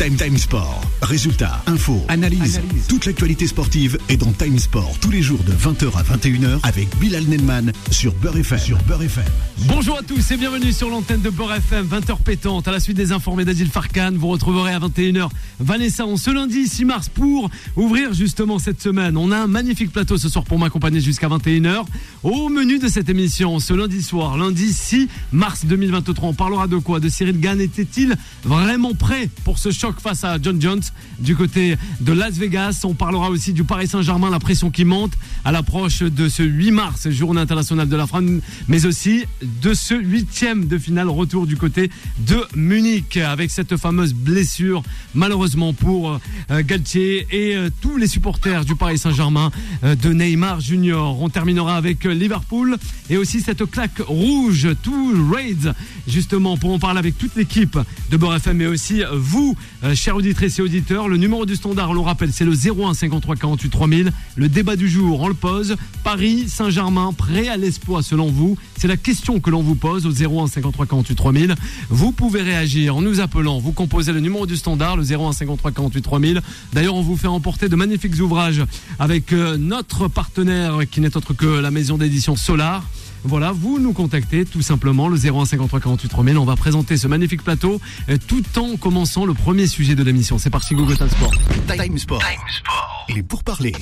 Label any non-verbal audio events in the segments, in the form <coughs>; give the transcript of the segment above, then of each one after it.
Time Time Sport. Résultats, infos, analyse. Toute l'actualité sportive est dans Time Sport tous les jours de 20h à 21h avec Bilal Nenman sur Beurre FM. Sur Beurre FM. Bonjour à tous et bienvenue sur l'antenne de Beurre FM, 20h pétante. À la suite des informés d'Adil Farkan, vous retrouverez à 21h Vanessa en ce lundi 6 mars pour ouvrir justement cette semaine. On a un magnifique plateau ce soir pour m'accompagner jusqu'à 21h. Au menu de cette émission, ce lundi soir, lundi 6 mars 2023, on parlera de quoi? De Cyril Gann était-il vraiment prêt pour ce choc face à John Jones du côté de Las Vegas. On parlera aussi du Paris Saint-Germain, la pression qui monte à l'approche de ce 8 mars, journée internationale de la France, mais aussi de ce huitième de finale retour du côté de Munich avec cette fameuse blessure malheureusement pour euh, Galtier et euh, tous les supporters du Paris Saint-Germain euh, de Neymar Junior. On terminera avec Liverpool et aussi cette claque rouge, tout Raids justement pour en parler avec toute l'équipe de Beurre FM mais aussi vous, euh, chers auditrices et auditeurs. Le numéro du standard, on le rappelle, c'est le 01 53 48 3000. Le débat du jour, on le pose. Paris Saint-Germain, prêt à l'exploit selon vous C'est la question que l'on vous pose au 01 53 48 3000. Vous pouvez réagir en nous appelant. Vous composez le numéro du standard, le 01 53 48 3000. D'ailleurs, on vous fait emporter de magnifiques ouvrages avec euh, notre partenaire qui n'est autre que la maison d'édition Solar. Voilà, vous nous contactez tout simplement le 01 53 48 3000. On va présenter ce magnifique plateau euh, tout en commençant le premier sujet de l'émission. C'est parti Google Time Sport. Time Sport. Et pour parler.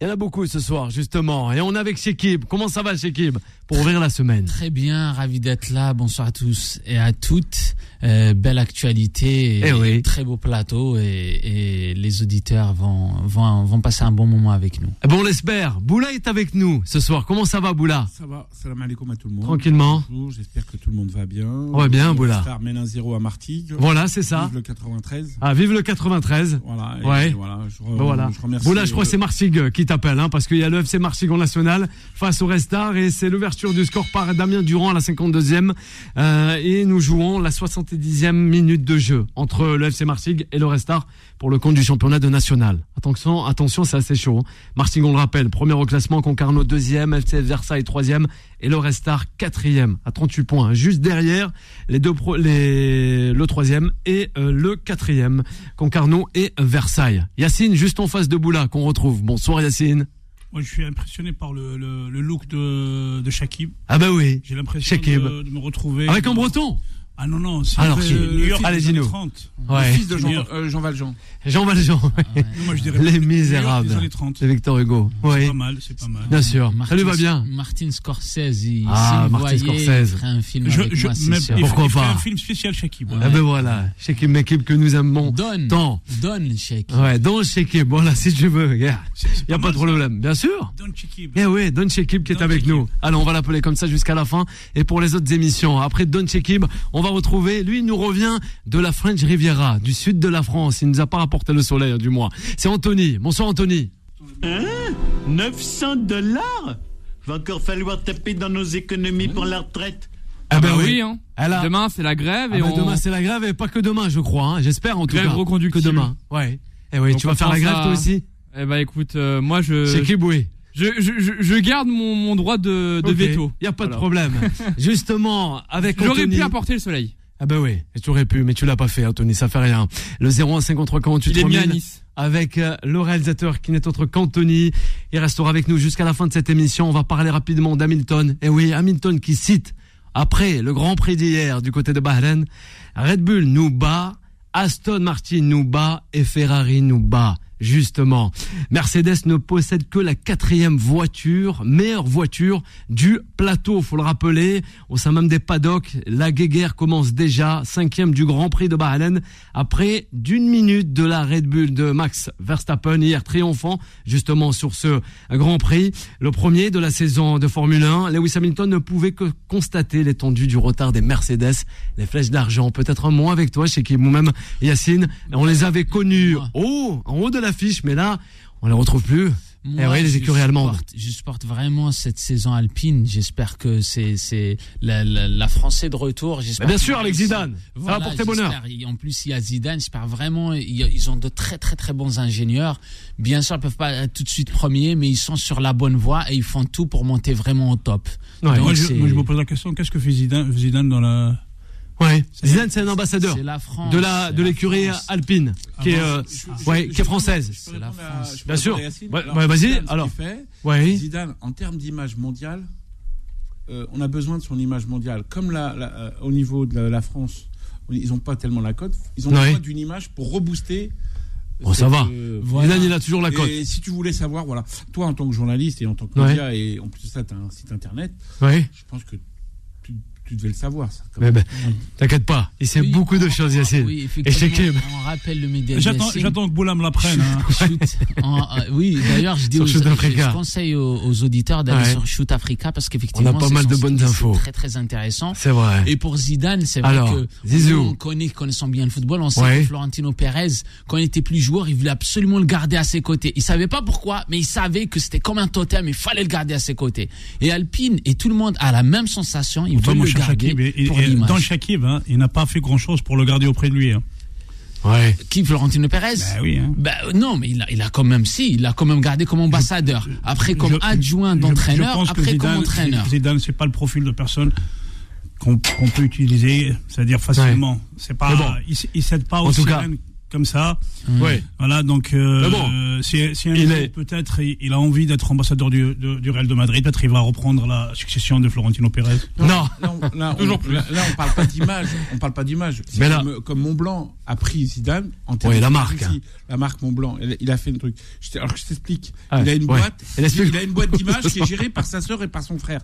Il y en a beaucoup ce soir justement et on est avec Shekib. Comment ça va Shekib? Pour ouvrir la semaine Très bien, ravi d'être là. Bonsoir à tous et à toutes. Euh, belle actualité, Eh oui. très beau plateau et, et les auditeurs vont, vont, vont passer un bon moment avec nous. Bon, on l'espère. Boula est avec nous ce soir. Comment ça va Boula? Ça va, salam alaikum à tout le monde. Tranquillement. Bonjour, j'espère que tout le monde va bien. On va bien, Boula. Star 0 à Martigues. Voilà, c'est ça. Vive le 93. Ah, vive le 93. Voilà. et Ouais. voilà, je, re- voilà. je remercie. Boula, je crois que c'est Martigues euh, qui t'appelle, hein, parce qu'il y a le FC Martigues en national face au Restar et c'est l'ouverture du score par Damien Durand à la 52e. Euh, et nous jouons la 70e minute de jeu entre le FC Martigues et le Restar pour le compte du championnat de national. Attention, attention, c'est assez chaud. hein. On le rappelle, premier au classement, Concarneau deuxième, FC Versailles troisième et le Restar quatrième à 38 points. Juste derrière les deux pro- les, le troisième et euh, le quatrième, Concarneau et Versailles. Yacine, juste en face de Boula, qu'on retrouve. Bonsoir Yacine. Moi, je suis impressionné par le, le, le look de, de Shakib. Ah bah oui. J'ai l'impression de, de me retrouver. Avec un breton. Ah non, non, c'est Alors, New York Allez, des années dis-nous. 30. Ouais. Fils de Jean, euh, Jean Valjean. Jean Valjean. Moi, je dirais Les Misérables. années 30. C'est Victor Hugo. C'est pas mal, c'est pas mal. Bien sûr. Ça lui va bien. Martin Scorsese, il, Ah, Martin voyait, Scorsese. il ferait un film Je, avec je, moi, sûr. il Pourquoi il pas un film spécial Shakib. Ouais. Ah ben voilà. Shekib Mekib que nous aimons Donne, tant. donne, Sheikh. Ouais, donc Shekib. Voilà, si tu veux. Il C'est- c'est n'y a pas mal, de ça. problème. Bien sûr. Don Shakib. Eh oui, Don Shekib qui est avec nous. Alors on va l'appeler comme ça jusqu'à la fin. Et pour les autres émissions, après Don Shekib, on va retrouver, lui il nous revient de la French Riviera, du sud de la France. Il nous a pas rapporté le soleil hein, du mois. C'est Anthony. Bonsoir Anthony. 900 dollars? Va encore falloir taper dans nos économies pour la retraite. Ah bah oui, hein. Elle a- Demain, c'est la grève Ah et bah, on... demain c'est la grève et pas que demain je crois. hein. J'espère en tout Grève cas. Que reconductible. demain. Ouais. Eh oui, Donc, tu vas faire la grève à- toi aussi Eh bah écoute, euh, moi je... Shekib oui. Je, je, je, garde mon, mon droit de, de veto. Y a pas de problème. <laughs> Justement, avec J'aurais Anthony. pu apporter le soleil. Ah bah oui, et tu aurais pu, mais tu l'as pas fait, Anthony, ça fait rien. Le 01 53 48 Il est mis à 3000, Nice. avec euh, le réalisateur qui n'est autre qu'Anthony. Il restera avec nous jusqu'à la fin de cette émission. On va parler rapidement d'Hamilton. Et oui, Hamilton qui cite, après le Grand Prix d'hier du côté de Bahreïn, Red Bull nous bat, Aston Martin nous bat et Ferrari nous bat. Justement, Mercedes ne possède que la quatrième voiture, meilleure voiture du plateau, faut le rappeler. Au sein même des paddocks, la guéguerre commence déjà, cinquième du Grand Prix de Bahreïn, après d'une minute de la Red Bull de Max Verstappen, hier triomphant justement sur ce Grand Prix, le premier de la saison de Formule 1. Lewis Hamilton ne pouvait que constater l'étendue du retard des Mercedes, les flèches d'argent, peut-être un mot avec toi, chez qui nous-mêmes, Yacine, on les avait connus Moi. haut, en haut de l'affiche, mais là, on les retrouve plus. Moi, Eh oui, les je écuries allemandes. supporte- Je supporte vraiment cette saison alpine. J'espère que c'est c'est la, la, la de retour. J'espère Mais bien sûr, avec Zidane. Ça va Voilà, porter bonheur. En plus, il y a Zidane. J'espère vraiment. Ils ont de très très très bons ingénieurs. Bien sûr, ils peuvent pas être tout de suite premiers, mais ils sont sur la bonne voie et ils font tout pour monter vraiment au top. Ouais. Donc, Moi je, moi, je me pose la question qu'est-ce que fait Zidane, Zidane dans la. Ouais. Zidane, c'est un ambassadeur C'est la France. de la de l'écurie alpine, qui est euh, ouais, qui est française. C'est la France. Bien sûr. Ouais, ouais, vas-y, alors. qu'il fait, Ouais. Zidane, en termes d'image mondiale, euh, on a besoin de son image mondiale. Comme la, la- euh, au niveau de la, la France, ils n'ont pas tellement la cote, ils ont Ouais. besoin d'une image pour rebooster. Bon, ça va. euh, Zidane, il a toujours la cote. Et si tu voulais savoir, voilà, toi en tant que journaliste et en tant que Ouais. média, et en plus de ça, tu as un site internet, Ouais. je pense que tu, devais le savoir. Ça, quand Mais même. ben, t'inquiète pas, il sait Oui, beaucoup de choses, Yacine. Oui, effectivement. On rappelle le média. J'attends, que Boula me la prenne. hein. <laughs> Euh, oui, d'ailleurs, je dis aux, je- je conseille aux, aux auditeurs d'aller Ouais. sur Shoot Africa parce qu'effectivement, On a pas c'est mal de bonnes c'est infos. Très très intéressant. C'est vrai. Et pour Zidane, c'est vrai Alors, que Zizou. nous, on connaît, connaissant bien le football, on sait Ouais. que Florentino Pérez, quand il était plus joueur, il voulait absolument le garder à ses côtés. Il savait pas pourquoi, mais il savait que c'était comme un totem, il fallait le garder à ses côtés. Et Alpine et tout le monde a la même sensation, ils Toi, veulent Shakib, et- et- pour et l'image. dans Shakib, hein, il n'a pas fait grand chose pour le garder auprès de lui. hein. Ouais. Qui Florentino Pérez? Bah oui, hein. Bah, non, mais il a, il a quand même, si, il a quand même gardé comme ambassadeur. Après, comme Je- adjoint d'entraîneur, après comme Zidane- entraîneur. Zidane, c'est pas le profil de personne qu'on qu'on peut utiliser, c'est-à-dire facilement. C'est pas, bon. il, il cède pas En au tout cas. sirènes comme ça. Ouais. Voilà, donc euh, Mais bon. Euh, jour, est- peut-être il, il a envie d'être ambassadeur du, de- du Real de Madrid. Peut-être il va reprendre la succession de Florentino Pérez. Non. Là, on, là, on- Toujours plus. là, là, on parle pas d'image. On parle pas d'image. Mais là- comme, comme Montblanc a pris Zidane en termes Ouais, de la marque, aussi. La marque Montblanc. Il, il a fait un truc. Je alors que je t'explique. Ah, il a une ouais. boîte. Il explique. Il a une boîte d'images <laughs> qui est gérée par sa sœur et par son frère.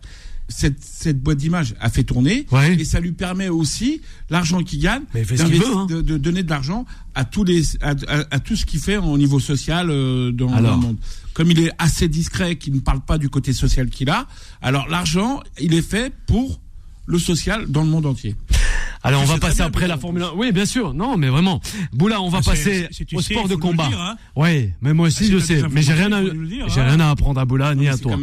Cette, cette boîte d'images a fait tourner Ouais. et ça lui permet aussi l'argent qu'il gagne Mais il veut, hein. de, de donner de l'argent à tous les à, à- à tout ce qu'il fait au niveau social euh, dans, dans Alors. le monde. Comme il est assez discret, qu'il ne parle pas du côté social qu'il a, alors l'argent il est fait pour le social dans le monde entier. Alors on va passer après la. Formule 1. Oui, bien sûr. Non, mais vraiment. Boula, on va Ah, passer au sport de combat. hein. Oui, mais moi aussi si je sais, mais j'ai rien à j'ai hein. rien à apprendre à Boula ni à toi.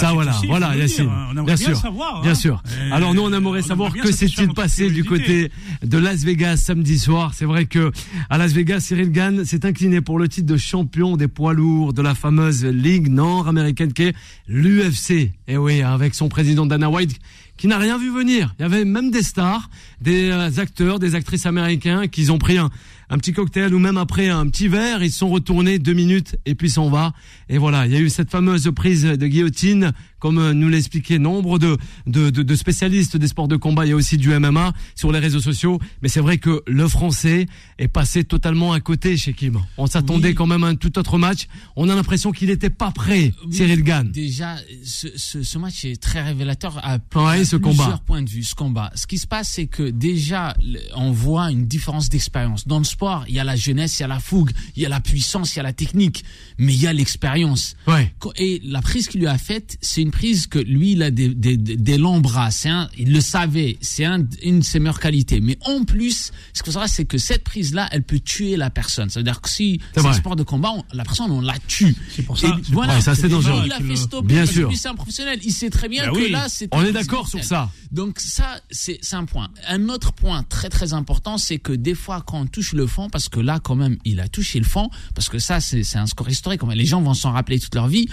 Ça voilà, voilà Yacine. hein. Bien sûr. Bien sûr. Alors nous on aimerait savoir que s'est-il passé du côté de Las Vegas samedi soir. C'est vrai que à Las Vegas, Cyril Gann s'est incliné pour le titre de champion des poids lourds de la fameuse ligue nord-américaine qui est l'UFC. Et oui, avec son président Dana White qui n'a rien vu venir. Il y avait même des stars, des euh, acteurs, des actrices américains qui ont pris un, un petit cocktail ou même après un petit verre, ils sont retournés deux minutes et puis s'en va. Et voilà, il y a eu cette fameuse prise de guillotine, comme euh, nous l'expliquaient nombre de, de, de, de spécialistes des sports de combat. Il y a aussi du MMA sur les réseaux sociaux. Mais c'est vrai que le Français est passé totalement à côté chez Kim. On s'attendait Oui. quand même à un tout autre match. On a l'impression qu'il n'était pas prêt, Oui, Cyril Gann. Déjà, ce, ce, ce match est très révélateur à, Ouais, à ce plusieurs combat. points de vue. Ce combat. Ce qui se passe, c'est que déjà, on voit une différence d'expérience. Dans le sport, il y a la jeunesse, il y a la fougue, il y a la puissance, il y a la technique, mais il y a l'expérience. Ouais. Et la prise qu'il lui a faite, c'est une prise que lui, il a des, des, longs bras. C'est un, il le savait. C'est un, une de ses meilleures qualités. Mais en plus, ce qu'il faut savoir, c'est que cette prise-là, elle peut tuer la personne. Ça veut dire que si C'est un sport de combat, on- la personne, on la tue. C'est pour Et ça. c'est voilà, ça, c'est Et dangereux. Il a fait stopper. Bien sûr. c'est un professionnel. Il sait très bien Bah que oui. là, c'est. On est d'accord sur ça. Donc ça, c'est c'est un point. Un autre point très très important, c'est que des fois, quand on touche le fond, parce que là, quand même, il a touché le fond, parce que ça, c'est c'est un score historique. Les gens vont s'en rappeler toute leur vie.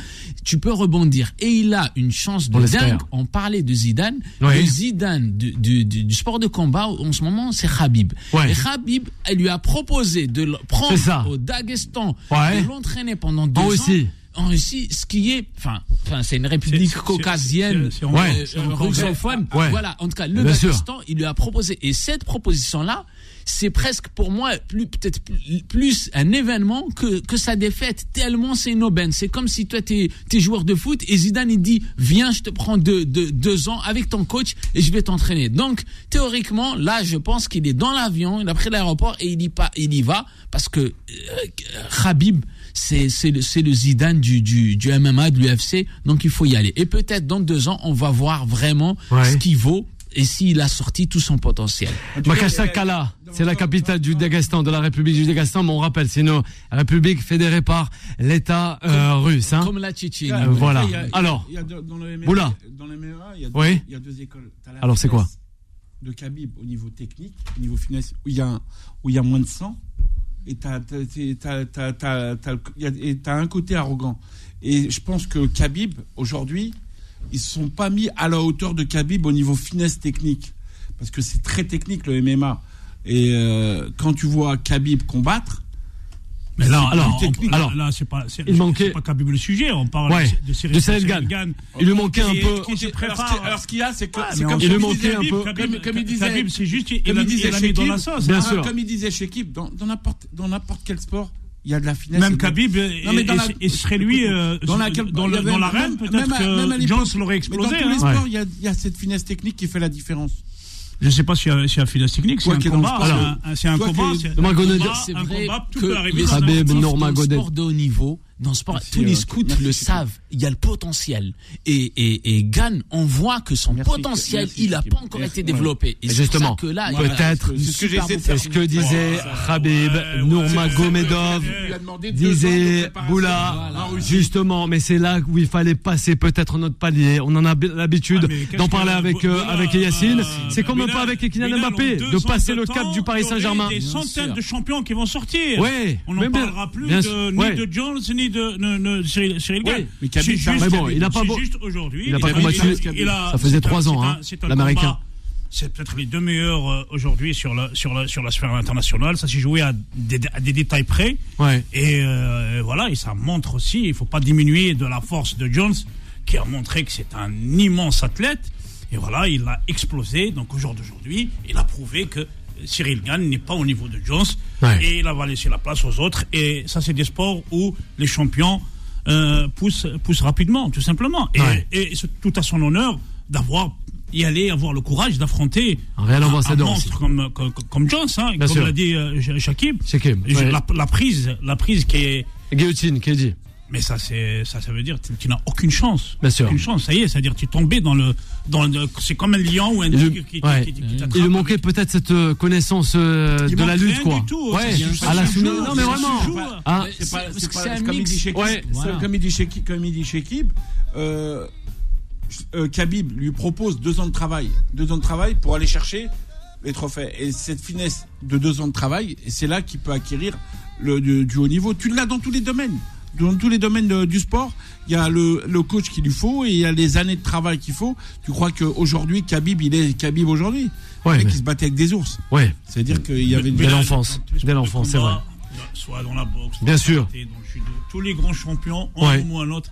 Tu peux rebondir. Et il a une chance On de l'espère. dingue. On parlait de Zidane. Oui. Le Zidane du, du, du, du sport de combat, en ce moment, c'est Khabib. Ouais. Et Khabib, elle lui a proposé de le prendre au Daghestan, Ouais. de l'entraîner pendant deux ans. Russie. En Russie, ce qui est, enfin, enfin, c'est une république caucasienne, Ouais. euh, russophone. Ouais. Voilà, en tout cas, le. Daghestan, il lui a proposé. Et cette proposition-là, c'est presque pour moi plus peut-être plus, un événement que, que sa défaite. Tellement c'est une aubaine. C'est comme si toi t'es es joueur de foot et Zidane il dit viens, je te prends deux, deux, deux ans avec ton coach et je vais t'entraîner. Donc théoriquement, là, je pense qu'il est dans l'avion, il a pris l'aéroport et il y, pas, il y va parce que euh, Khabib c'est le, le Zidane du, du, du MMA, de l'UFC, donc il faut y aller. Et peut-être dans deux ans, on va voir vraiment Ouais. ce qu'il vaut et s'il a sorti tout son potentiel. Makassakala, c'est la capitale du Daghestan, de la République du Daghestan, mais on rappelle, c'est une république fédérée par l'État euh, russe. Hein. Comme la Tchétchénie. Euh, voilà. Il y a- Alors, il y a deux- dans le MMA, Boula. dans le MMA, il y a deux, Oui. il y a deux écoles. La Alors, c'est quoi De Khabib au niveau technique, au niveau finesse, où il y a, un- où il y a moins de sang, et t'as, t'as, t'as, t'as, t'as, t'as le- il y a- et t'as un côté arrogant. Et je pense que Khabib, aujourd'hui, ils se sont pas mis à la hauteur de Khabib au niveau finesse technique. parce que c'est très technique le MMA. Et euh, quand tu vois Khabib combattre, Mais là, C'est alors, on- Alors, là, c'est pas, il manquait- pas Khabib le sujet. On parle Ouais, de Cyril, Gann. Il lui manquait un peu- qui se alors, prépare. ce qui- alors, ce qu'il y a, c'est que Ouais, c'est comme Il lui manquait disait- un peu. Comme- il disait- Khabib, c'est juste, il comme a il mis, disait il a mis dans Shekib, la sauce. Bien hein. sûr. Comme il disait chez Kib, dans dans n'importe dans n'importe quel sport, il y a de la finesse. Même Khabib, Non, mais dans et, la- et serait lui euh, dans la- dans, avait- l'arène, peut-être que Jones l'aurait Mais dans explosé. tous les hein. sports, il y a- il y a cette finesse technique qui fait la différence. Je sais pas s'il y a, s'il y a finesse technique, c'est un le combat. c'est un- C'est un combat. es- c'est un C'est un vrai combat, tout que peut arriver. les dans un Khabib, sportifs combat. dans le Nurmagomedov. sport de haut niveau, dans le sport, Merci, tous les scouts merci, le savent. Il y a le potentiel. Et, et, et Gann, on voit que son Merci, potentiel, merci, il n'a pas encore Merci. été développé. Et justement, que là, a peut-être, c'est ce que ce disait ouais, a demandé deux ans de disait. Boula, Voilà. Justement, mais c'est là où il fallait passer peut-être notre palier. On en a l'habitude Ah, d'en parler avec euh, avec Yacine. euh, C'est comme un peu Bilal- avec Kylian Mbappé, de passer le cap du Paris il y Saint-Germain. Des centaines de champions qui vont sortir. On n'en parlera plus ni de Jones ni de, Cyril, Cyril Gann. mais juste- mais bon, il a pas beau- juste aujourd'hui. il a pas combattu. Ça faisait trois ans, hein, l'Américain. C'est peut-être les deux meilleurs euh, aujourd'hui sur la, sur, la, sur la sphère internationale. Ça s'est joué à des, à des détails près. Ouais. Et euh, voilà, et ça montre aussi, il ne faut pas diminuer de la force de Jones, qui a montré que c'est un immense athlète. Et voilà, il a explosé. Donc au jour d'aujourd'hui, il a prouvé que Cyril Gann n'est pas au niveau de Jones. Ouais. Et il va laisser la place aux autres. Et ça, c'est des sports où les champions euh, poussent, poussent rapidement, tout simplement. Et, Ouais. et c'est tout à son honneur d'avoir y aller, avoir le courage d'affronter Un monstre aussi. comme, comme, comme Jones, hein, comme l'a dit euh, Shakib. La prise, la prise qui est. Guillotine, qui est dit. Mais ça, c'est ça, ça veut dire que tu n'as aucune chance. Bien sûr. Aucune chance. Ça y est, c'est-à-dire tu es tombé dans le, dans le, c'est comme un lion ou un Il tigre qui, ouais. qui- qui- qui Il manquait avec- peut-être cette euh, connaissance euh, de la lutte, quoi. du tout, Ouais, à la soumise. Non, mais vraiment. Ah, C'est pas, c'est un comme il mix. dit Ouais. Voilà. comme il dit Shekib, comme il dit Shekib, euh, euh, Khabib lui propose deux ans de travail, deux ans de travail pour aller chercher les trophées. Et cette finesse de deux ans de travail, c'est là qu'il peut acquérir le, du, du haut niveau. Tu l'as dans tous les domaines. Dans tous les domaines de- du sport, il y a le, le coach qu'il lui faut et il y a les années de travail qu'il faut. Tu crois qu'aujourd'hui, Khabib, il est Khabib aujourd'hui? Ouais, mais- il se battait avec des ours. ouais. C'est-à-dire qu'il y avait Dès l'enfance. Dès l'enfance, c'est combat, Soit dans la boxe, dans Bien sûr. dans le judo, tous les grands champions, un Ouais. ou un autre.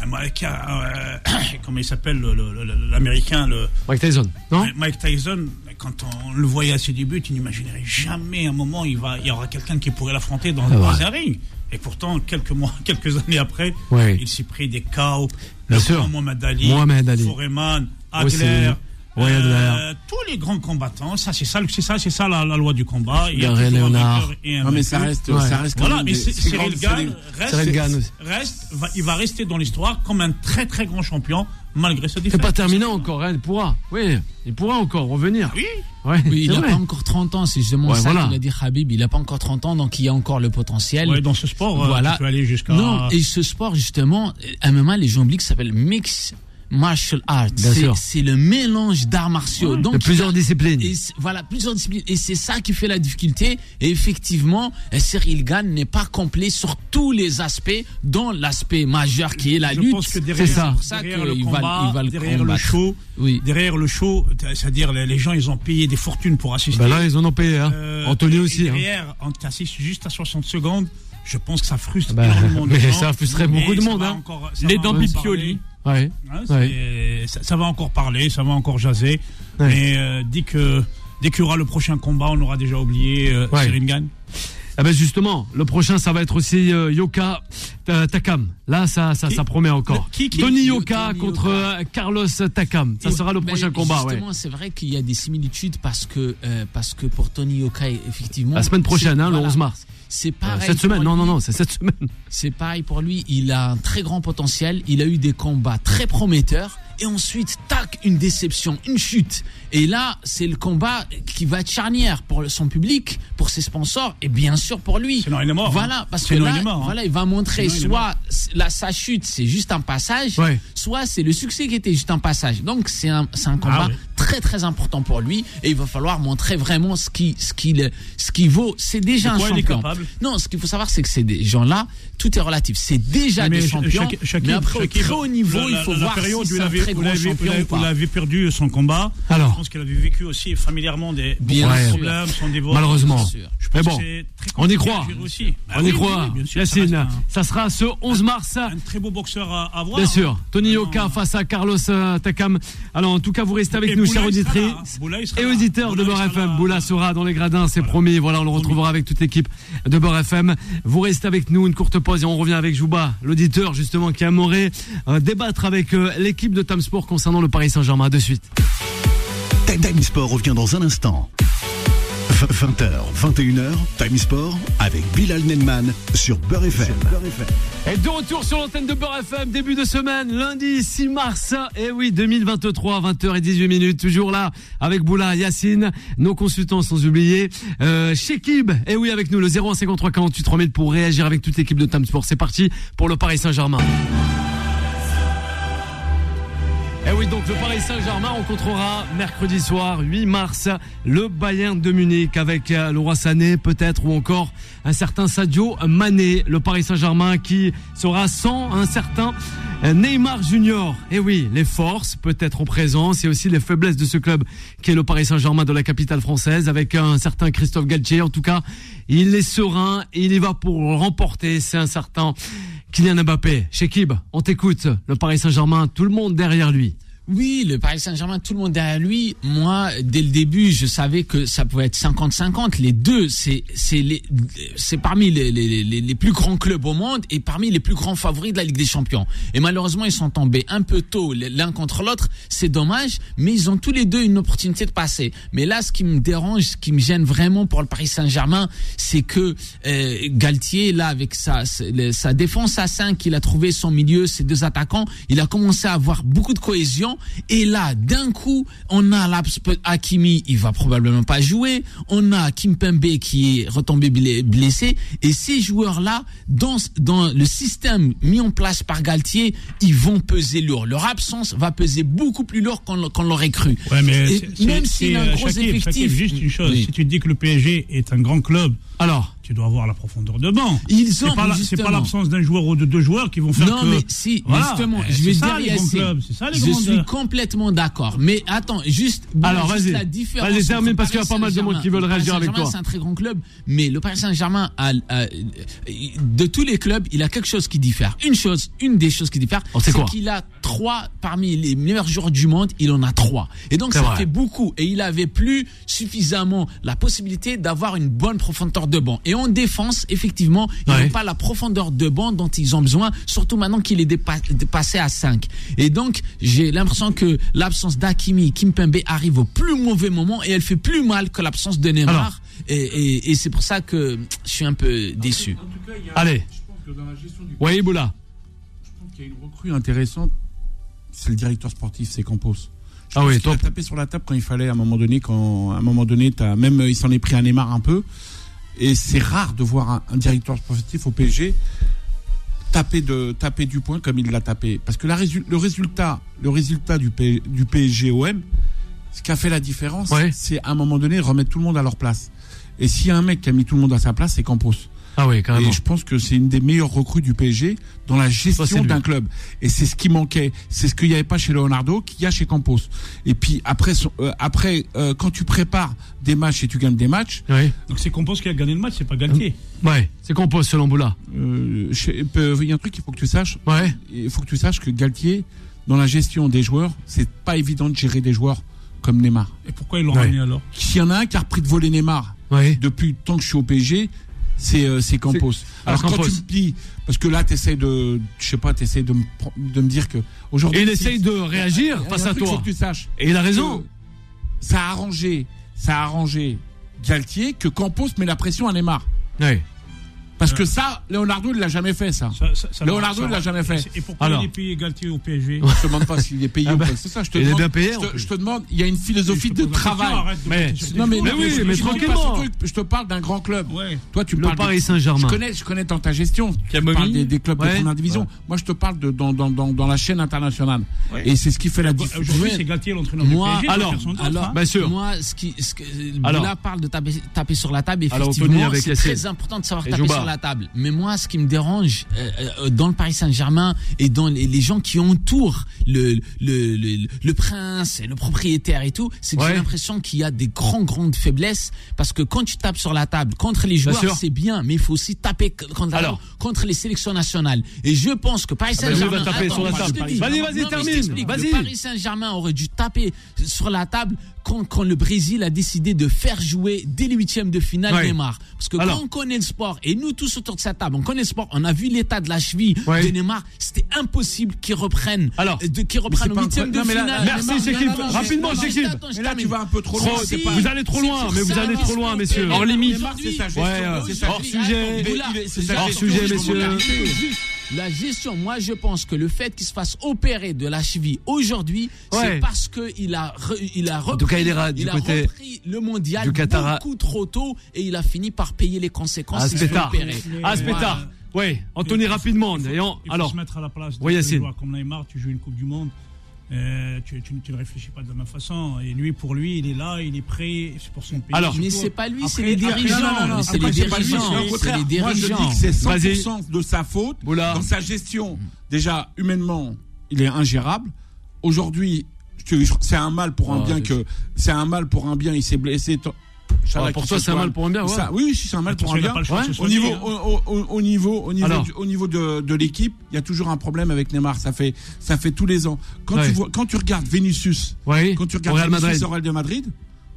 Un mec, euh, <coughs> comment il s'appelle, le- le- le- l'américain, le, Mike Tyson, non? Mike Tyson, quand on le voyait à ses débuts, tu n'imaginerais jamais un moment il, va, il y aura quelqu'un qui pourrait l'affronter dans, dans vrai. un ring. Et pourtant, quelques mois, <laughs> quelques années après, Ouais. il s'est pris des KO. Bien sûr. Mohamed Ali, Mohamed Ali. Foreman. Adler. Ouais, euh, tous les grands combattants, ça c'est ça, c'est ça, c'est ça la, la loi du combat. Il y a Léonard. et un Non, mais ça reste, Ouais. ça reste quand Voilà, même mais Cyril Gann reste, va- il va rester dans l'histoire comme un très très grand champion malgré C'est défaite. pas terminé encore, hein, il pourra. Oui, il pourra encore revenir. Oui. Ouais, Oui, il c'est n'a pas encore 30 ans, c'est justement Ouais, ça voilà. qu'il a dit Habib. Il n'a pas encore 30 ans, donc il y a encore le potentiel. Ouais, dans ce sport, euh, Voilà. tu peux aller jusqu'à. Non, et ce sport, justement, à un moment, les gens oublient que ça s'appelle Mix Martial Arts. C'est- le mélange d'arts martiaux. Donc, De plusieurs il y a- disciplines. Et c'est- voilà, plusieurs disciplines. Et c'est ça qui fait la difficulté. Et effectivement, Cyril Gann n'est pas complet sur tous les aspects, dont l'aspect majeur qui est la je lutte. pense que derrière, C'est ça. pour ça derrière qu'il le va- combat, il va le derrière le combattre. show, Oui. derrière le show, c'est-à-dire les, les gens, ils ont payé des fortunes pour assister. Ben là, ils en ont payé. Hein. Euh, Anthony et- aussi. Et hein. derrière, on t'assiste juste à 60 secondes. Je pense que ça frustre Bah, énormément de <laughs> mais gens. ça frustrerait beaucoup de monde, hein. encore- Les dents Pipioli. Ouais. hein, Ouais. ça, ça va encore parler, ça va encore jaser. Ouais. Mais euh, dès que dès qu'il y aura le prochain combat, on aura déjà oublié euh, Gann. Ah ben justement, le prochain, ça va être aussi euh, Yoka euh, Takam. Là, ça, ça, Qui ça promet encore. Qui- qui- Tony Yoka Tony contre Yoka. euh, Carlos Takam. Ça sera le ben, prochain combat. Ouais. Justement, c'est vrai qu'il y a des similitudes parce que, euh, parce que pour Tony Yoka, effectivement. La semaine prochaine, hein, le voilà, 11 mars. C'est Euh, pareil. cette semaine, pour non, non, lui. non, c'est cette semaine. C'est pareil pour lui. Il a un très grand potentiel. Il a eu des combats très prometteurs. Et ensuite, tac, une déception, une chute. Et là, c'est le combat qui va être charnière pour son public, pour ses sponsors et bien sûr pour lui. Sinon, il est mort, hein. Voilà, parce que là, il est mort, hein. voilà, il va montrer Sinon, soit là, sa chute, c'est juste un passage, Ouais. soit c'est le succès qui était juste un passage. Donc, c'est un, combat Ah oui. Très très important pour lui. Et il va falloir montrer vraiment ce qui, ce qu'il, ce qui vaut. C'est déjà un champion. Non, ce qu'il faut savoir, c'est que c'est des gens-là, tout est relatif. C'est déjà Mais des champions. Shaki- Shakib- mais après, au très haut niveau, la- il faut la- voir la période si où il avait, l'avez perdu son combat. Alors. Je pense qu'il avait vécu aussi familièrement des Bien problèmes, son divorce. Malheureusement. Je pense Mais bon, on y croit. aussi. Bah On oui, y oui, croit. oui, sûr, ça Yacine, reste ça sera ce 11 mars. Un, un très beau boxeur à, à voir. Bien sûr, Tony Vraiment. Yoka face à Carlos euh, Takam. Alors en tout cas, vous restez avec Et nous, chers auditrices et auditeurs de Boula, Beurre sera FM. Boula sera dans les gradins, c'est promis. Voilà, on le retrouvera avec toute l'équipe de Beurre FM. Vous restez avec nous, une courte pause et on revient avec Jouba, l'auditeur justement qui aimerait euh, débattre avec euh, l'équipe de Tam Sport concernant le Paris Saint-Germain. De suite. Time Time Sport revient dans un instant. 20h, 21h, Time Sport avec Bilal Nenman sur Beurre FM. Et de retour sur l'antenne de Beurre FM, début de semaine, lundi 6 mars, et oui, 2023, 20h18 minutes, toujours là, avec Boula, Yacine, nos consultants sans oublier, euh, et oui, avec nous, le 0153 48 3000 pour réagir avec toute l'équipe de Tam Sport. C'est parti pour le Paris Saint-Germain. Et oui, donc le Paris Saint-Germain rencontrera mercredi soir, 8 mars, le Bayern de Munich avec euh, Leroy Sané peut-être ou encore un certain Sadio Mané. Le Paris Saint-Germain qui sera sans un certain euh, Neymar Junior. Et oui, les forces peut-être en présence et aussi les faiblesses de ce club qui est le Paris Saint-Germain de la capitale française avec un certain Christophe Galtier. En tout cas, il est serein et il y va pour remporter. C'est un certain Kylian Mbappé. Shekib, on t'écoute. Le Paris Saint-Germain, tout le monde derrière lui. Oui, le Paris Saint-Germain, tout le monde derrière lui. Moi, dès le début, je savais que ça pouvait être 50-50. Les deux, c'est c'est parmi les, les, les, les plus grands clubs au monde et parmi les plus grands favoris de la Ligue des Champions. Et malheureusement, ils sont tombés un peu tôt l'un contre l'autre. C'est dommage, mais ils ont tous les deux une opportunité de passer. Mais là, ce qui me dérange, ce qui me gêne vraiment pour le Paris Saint-Germain, c'est que euh, Galtier, là, avec sa sa défense à 5, il a trouvé son milieu, ses deux attaquants, il a commencé à avoir beaucoup de cohésion. Et là, d'un coup, on a Hakimi, il va probablement pas jouer. On a Kimpembe qui est retombé blessé. Et ces joueurs-là, dans, dans le système mis en place par Galtier, ils vont peser lourd. Leur absence va peser beaucoup plus lourd qu'on l'aurait cru. Ouais, mais Et c'est- même s'il a un gros euh, Shakib, effectif. Shakib, juste une chose. Oui. Si tu dis que le PSG est un grand club, Alors, tu dois avoir la profondeur de banc. Ils ont, c'est pas l'absence d'un joueur ou de deux joueurs qui vont faire Non, que. mais si, Voilà. justement, je vais ça, dire, les clubs, c'est ça, les je grandes- suis complètement d'accord. Mais attends, juste, Alors, juste vas-y. la différence Vas-y, termine, parce qu'il y a pas mal de monde qui veulent réagir avec toi. C'est un très grand club, mais le Paris Saint-Germain de tous les clubs, il a quelque chose qui diffère. Une chose, une des choses qui diffère, Oh, c'est qu'il a trois parmi les meilleurs joueurs du monde, il en a trois. Et donc ça vrai. fait beaucoup. Et il avait plus suffisamment la possibilité d'avoir une bonne profondeur de banc. Et en défense, effectivement, ils Ouais. n'ont pas la profondeur de banc dont ils ont besoin, surtout maintenant qu'il est dépa- dépassé à 5. Et donc, j'ai l'impression que l'absence d'Akimi, Kimpembe arrive au plus mauvais moment et elle fait plus mal que l'absence de Neymar. Alors. et et, et c'est pour ça que je suis un peu déçu. En tout cas, il y a- Allez. Je pense que dans la gestion du oui, Boula. je pense qu'il y a une recrue intéressante. C'est le directeur sportif, c'est Campos. Je Ah oui, top. a tapé sur la table quand il fallait, à un moment donné, quand, à un moment donné, même, il s'en est pris un Neymar un peu. Et c'est rare de voir un, un directeur sportif au PSG taper de, taper du point comme il l'a tapé. Parce que la résu- le résultat, le résultat du, P- du PSG OM, ce qui a fait la différence, Ouais. c'est à un moment donné remettre tout le monde à leur place. Et s'il y a un mec qui a mis tout le monde à sa place, c'est Campos. Ah oui, carrément. Et je pense que c'est une des meilleures recrues du PSG dans la gestion d'un club. Et c'est ce qui manquait. C'est ce qu'il n'y avait pas chez Leonardo, qu'il y a chez Campos. Et puis après, euh, après euh, quand tu prépares des matchs et tu gagnes des matchs, Oui. Donc c'est Compos qui a gagné le match, c'est pas Galtier. Ouais, c'est pose selon Boula. euh, euh, il y a un truc qu'il faut que tu saches. Ouais. Il faut que tu saches que Galtier, dans la gestion des joueurs, c'est pas évident de gérer des joueurs comme Neymar. Et pourquoi ils l'ont Ouais. ramené alors? S'il y en a un qui a repris de voler Neymar Oui. depuis le temps que je suis au PSG, c'est euh, c'est Campos. Alors quand tu me dis, parce que là tu essaies de, je sais pas, tu essaies de me, de me dire que aujourd'hui. Il essaye de réagir face à toi. que tu saches. Et il a raison. Ça a arrangé, ça a arrangé Galtier que Campos met la pression à Neymar. Oui. Parce que ça, Leonardo, il l'a jamais fait ça. Ça- ça- ça- Leonardo, il l'a jamais fait. Et pourquoi Alors. il est payé Galtier au PSG Je te demande pas s'il est payé Ah ou bah, pas. C'est ça, je te il est bien payé, je, te, je te demande, il y a une philosophie Je de question, travail. de Non mais. Mais oui, je- je tranquillement. truc, Je te parle d'un grand club. Ouais. Toi, tu Le parles. de- Paris Je Saint-Germain. connais, je connais dans ta gestion. Tu parles des, des clubs Ouais. de première division. Ouais. Moi, je te parle de dans, dans, dans, dans la chaîne internationale. Ouais. Et c'est ce qui fait la différence. Aujourd'hui, c'est Galtier l'entraîneur du Moi, PSG. alors, hein. Bien sûr. moi, ce qui, ce que, Alors. Boula parle de taper, taper sur la table, effectivement, avec c'est très important de savoir taper sur la la table. Mais moi, ce qui me dérange euh, euh, dans le Paris Saint-Germain et dans les, les gens qui entourent le, le, le, le prince et le propriétaire et tout, c'est que Ouais. j'ai l'impression qu'il y a des grands, grandes faiblesses. Parce que quand tu tapes sur la table contre les joueurs, c'est bien, mais il faut aussi taper contre, Alors. contre les sélections nationales. Et je pense que Paris Saint-Germain. Vas-y, vas-y, termine. Vas-y. Paris aurait dû taper sur la table quand, quand le Brésil a décidé de faire jouer dès les huitièmes de finale Ouais. Neymar. Parce que Alors. quand on connaît le sport, et nous tous autour de cette table, on connaît le sport, on a vu l'état de la cheville Ouais. de Neymar, c'était impossible qu'il reprenne, Alors. euh, de, qu'il reprenne au huitième de pro- non, mais là- finale. Merci, Chekib. Rapidement, Chekib. Mais là, tu vas un peu trop loin. Vous allez trop loin, mais vous allez trop loin, messieurs. Hors limite. Euh, hors sujet. Hors sujet, Je messieurs. La gestion, moi je pense que le fait qu'il se fasse opérer de la cheville aujourd'hui, Ouais. c'est parce qu'il a, re- il a repris, tout cas, il ira du il a repris le mondial du Qatar. beaucoup trop tôt et il a fini par payer les conséquences. Ah, Spétard. Ouais, Anthony, rapidement. Et on- Il faut alors, se mettre à la place de Oui, Yacine. comme Neymar, tu joues une Coupe du Monde. Euh, tu, tu- tu ne réfléchis pas de la même façon. Et lui, pour lui, il est là, il est prêt, c'est pour son pays. Alors. Mais c'est pas lui, c'est les dirigeants. c'est après, les dirigeants. c'est les- moi je dis que c'est Vas-y. 100% de sa faute Oula. dans sa gestion. Déjà, humainement, il est ingérable. Aujourd'hui, je- je- c'est un mal pour un Ah, bien que c'est un mal pour un bien. Il s'est blessé. Ah, pour toi, c'est un mal pour un bien, ouais. Ça- oui, si, c'est un mal pour un bien. Au niveau, hein. au, au- au niveau, au niveau, Alors. du- au niveau de, de l'équipe, il y a toujours un problème avec Neymar. Ça fait, ça fait tous les ans. Quand Ouais. tu vois, quand tu regardes Vinicius, quand tu regardes Real Vinicius au Real de Madrid,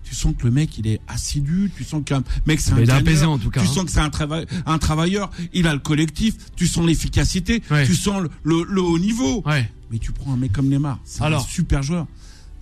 tu sens que le mec il est assidu, tu sens qu'un mec c'est un Mais il est apaisé, en tout cas, Tu hein. sens que c'est un, trava- un travailleur, il a le collectif, tu sens l'efficacité, Ouais. tu sens le, le- le haut niveau. Ouais. Mais tu prends un mec comme Neymar, c'est un super joueur,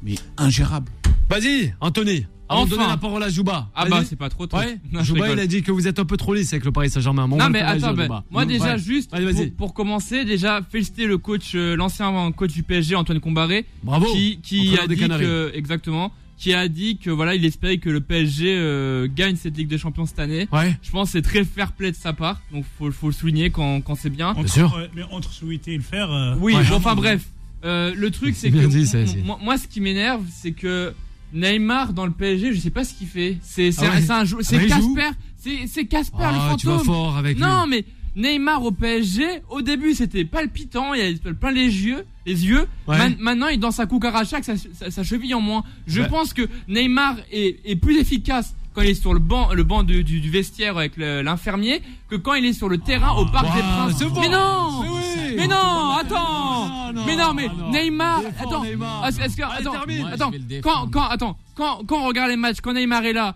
mais ingérable. Vas-y, Anthony. Enfin. donner la parole à Jouba. Ah bah c'est pas trop tôt. Ouais. Non, je Jouba, il a dit que vous êtes un peu trop lisse avec le Paris Saint-Germain. Non mais attends, ben, Jouba. moi déjà Ouais. juste Allez, pour, pour commencer, déjà féliciter le coach, euh, l'ancien coach du PSG Antoine Combaré, Bravo. qui, a dit Canaries. que exactement, qui a dit que voilà il espérait que le PSG euh, gagne cette Ligue des Champions cette année. Ouais. Je pense que c'est très fair play de sa part, donc faut, faut le souligner quand, quand c'est bien. Entre, sûr. euh, mais entre souhaiter et le faire. euh, Oui, enfin bref. Euh, le truc, c'est que bien moi, ce qui m'énerve, c'est que Neymar dans le PSG, je sais pas ce qu'il fait. C'est c'est Ah ouais un- c'est un jou- Ah c'est Casper, c'est c'est Casper le Ah, tu vas fantôme. fort avec lui. Non, mais Neymar au PSG, au début c'était palpitant, il avait plein les yeux, les yeux. Ouais. Man- maintenant il est dans sa cucaracha avec sa, sa, sa cheville en moins. Je Ouais. pense que Neymar est, est plus efficace quand il est sur le banc, le banc du, du, du vestiaire avec l'infirmier que quand il est sur le terrain au Parc des Princes. bon. Mais non, Mais oui. Mais non, attends, Non, non, mais non, mais non. Neymar, attends, Neymar. est-ce est-ce que, Allez, attends, attends, quand, quand, attends, quand, quand on regarde les matchs, quand Neymar est là,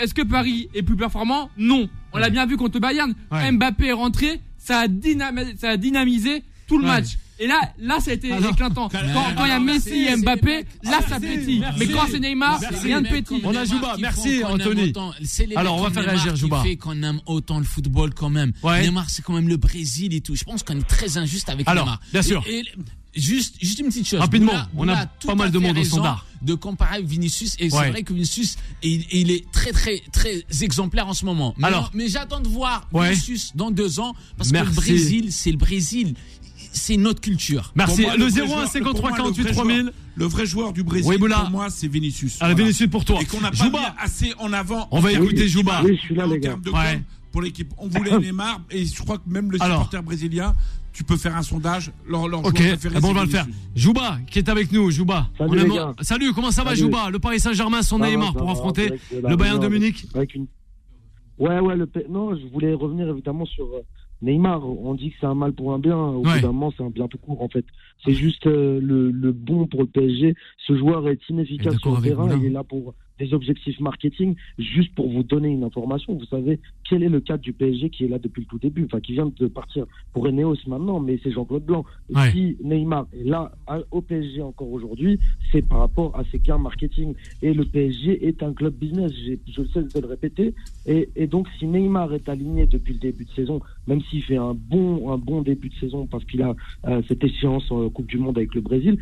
est-ce que, que Paris est plus performant? Non, on l'a bien vu contre Bayern. Ouais. Mbappé est rentré, ça a, ça a dynamisé tout le Ouais. match. Et là, là, ça a été Alors. éclatant. Quand il y a Messi et c'est Mbappé, là, ça pétille. merci. Mais quand c'est Neymar, Merci. rien de pétille. On a Jouba. Merci, Anthony. C'est Alors, on va faire réagir Jouba. fait qu'on aime autant le football quand même. Ouais. Neymar, c'est quand même le Brésil et tout. Je pense qu'on est très injuste avec Alors, Neymar. bien sûr. Et- et- juste, juste une petite chose. Rapidement, Boula- on a Boula pas mal de monde au standard. De comparer Vinicius. Et Ouais. c'est vrai que Vinicius, il, il est très, très, très exemplaire en ce moment. Mais, Alors. mais j'attends de voir Ouais. Vinicius dans deux ans. Parce Merci. que le Brésil, c'est le Brésil. C'est notre culture. Merci. Moi, le vrai 01 joueur- 53 pour moi, le 48 vrai 3000. joueur- Le vrai joueur du Brésil, Oui, pour moi, c'est Vinicius. Allez, Voilà. Vinicius pour toi. Et qu'on n'a pas mis assez en avant. On va écouter Jouba. Oui, je suis là, les gars. termes de Ouais. pour l'équipe. On voulait <coughs> Neymar et je crois que même le Alors. supporter brésilien, tu peux faire un sondage. Leur, leur Ok, joueur préféré, ben, on va le faire. Jouba, qui est avec nous, Jouba. Salut, les gars. Salut, comment ça va, Salut. Jouba Le Paris Saint-Germain, son va, Neymar ça pour affronter euh, le Bayern de Munich. Ouais, ouais, le P- non, je voulais revenir évidemment sur euh, Neymar. On dit que c'est un mal pour un bien. Au Ouais. bout d'un moment, c'est un bien tout court, en fait. C'est juste euh, le, le bon pour le PSG. Ce joueur est inefficace sur le terrain. Il est là pour des objectifs marketing. Juste pour vous donner une information, vous savez quel est le cadre du PSG qui est là depuis le tout début, enfin qui vient de partir pour Eneos maintenant, mais c'est Jean-Claude Blanc. Ouais. Si Neymar est là au PSG encore aujourd'hui, c'est par rapport à ses gains marketing. Et le PSG est un club business, je le sais de le répéter. Et, et donc, si Neymar est aligné depuis le début de saison, même s'il fait un bon, un bon début de saison parce qu'il a euh, cette échéance en Coupe du Monde avec le Brésil,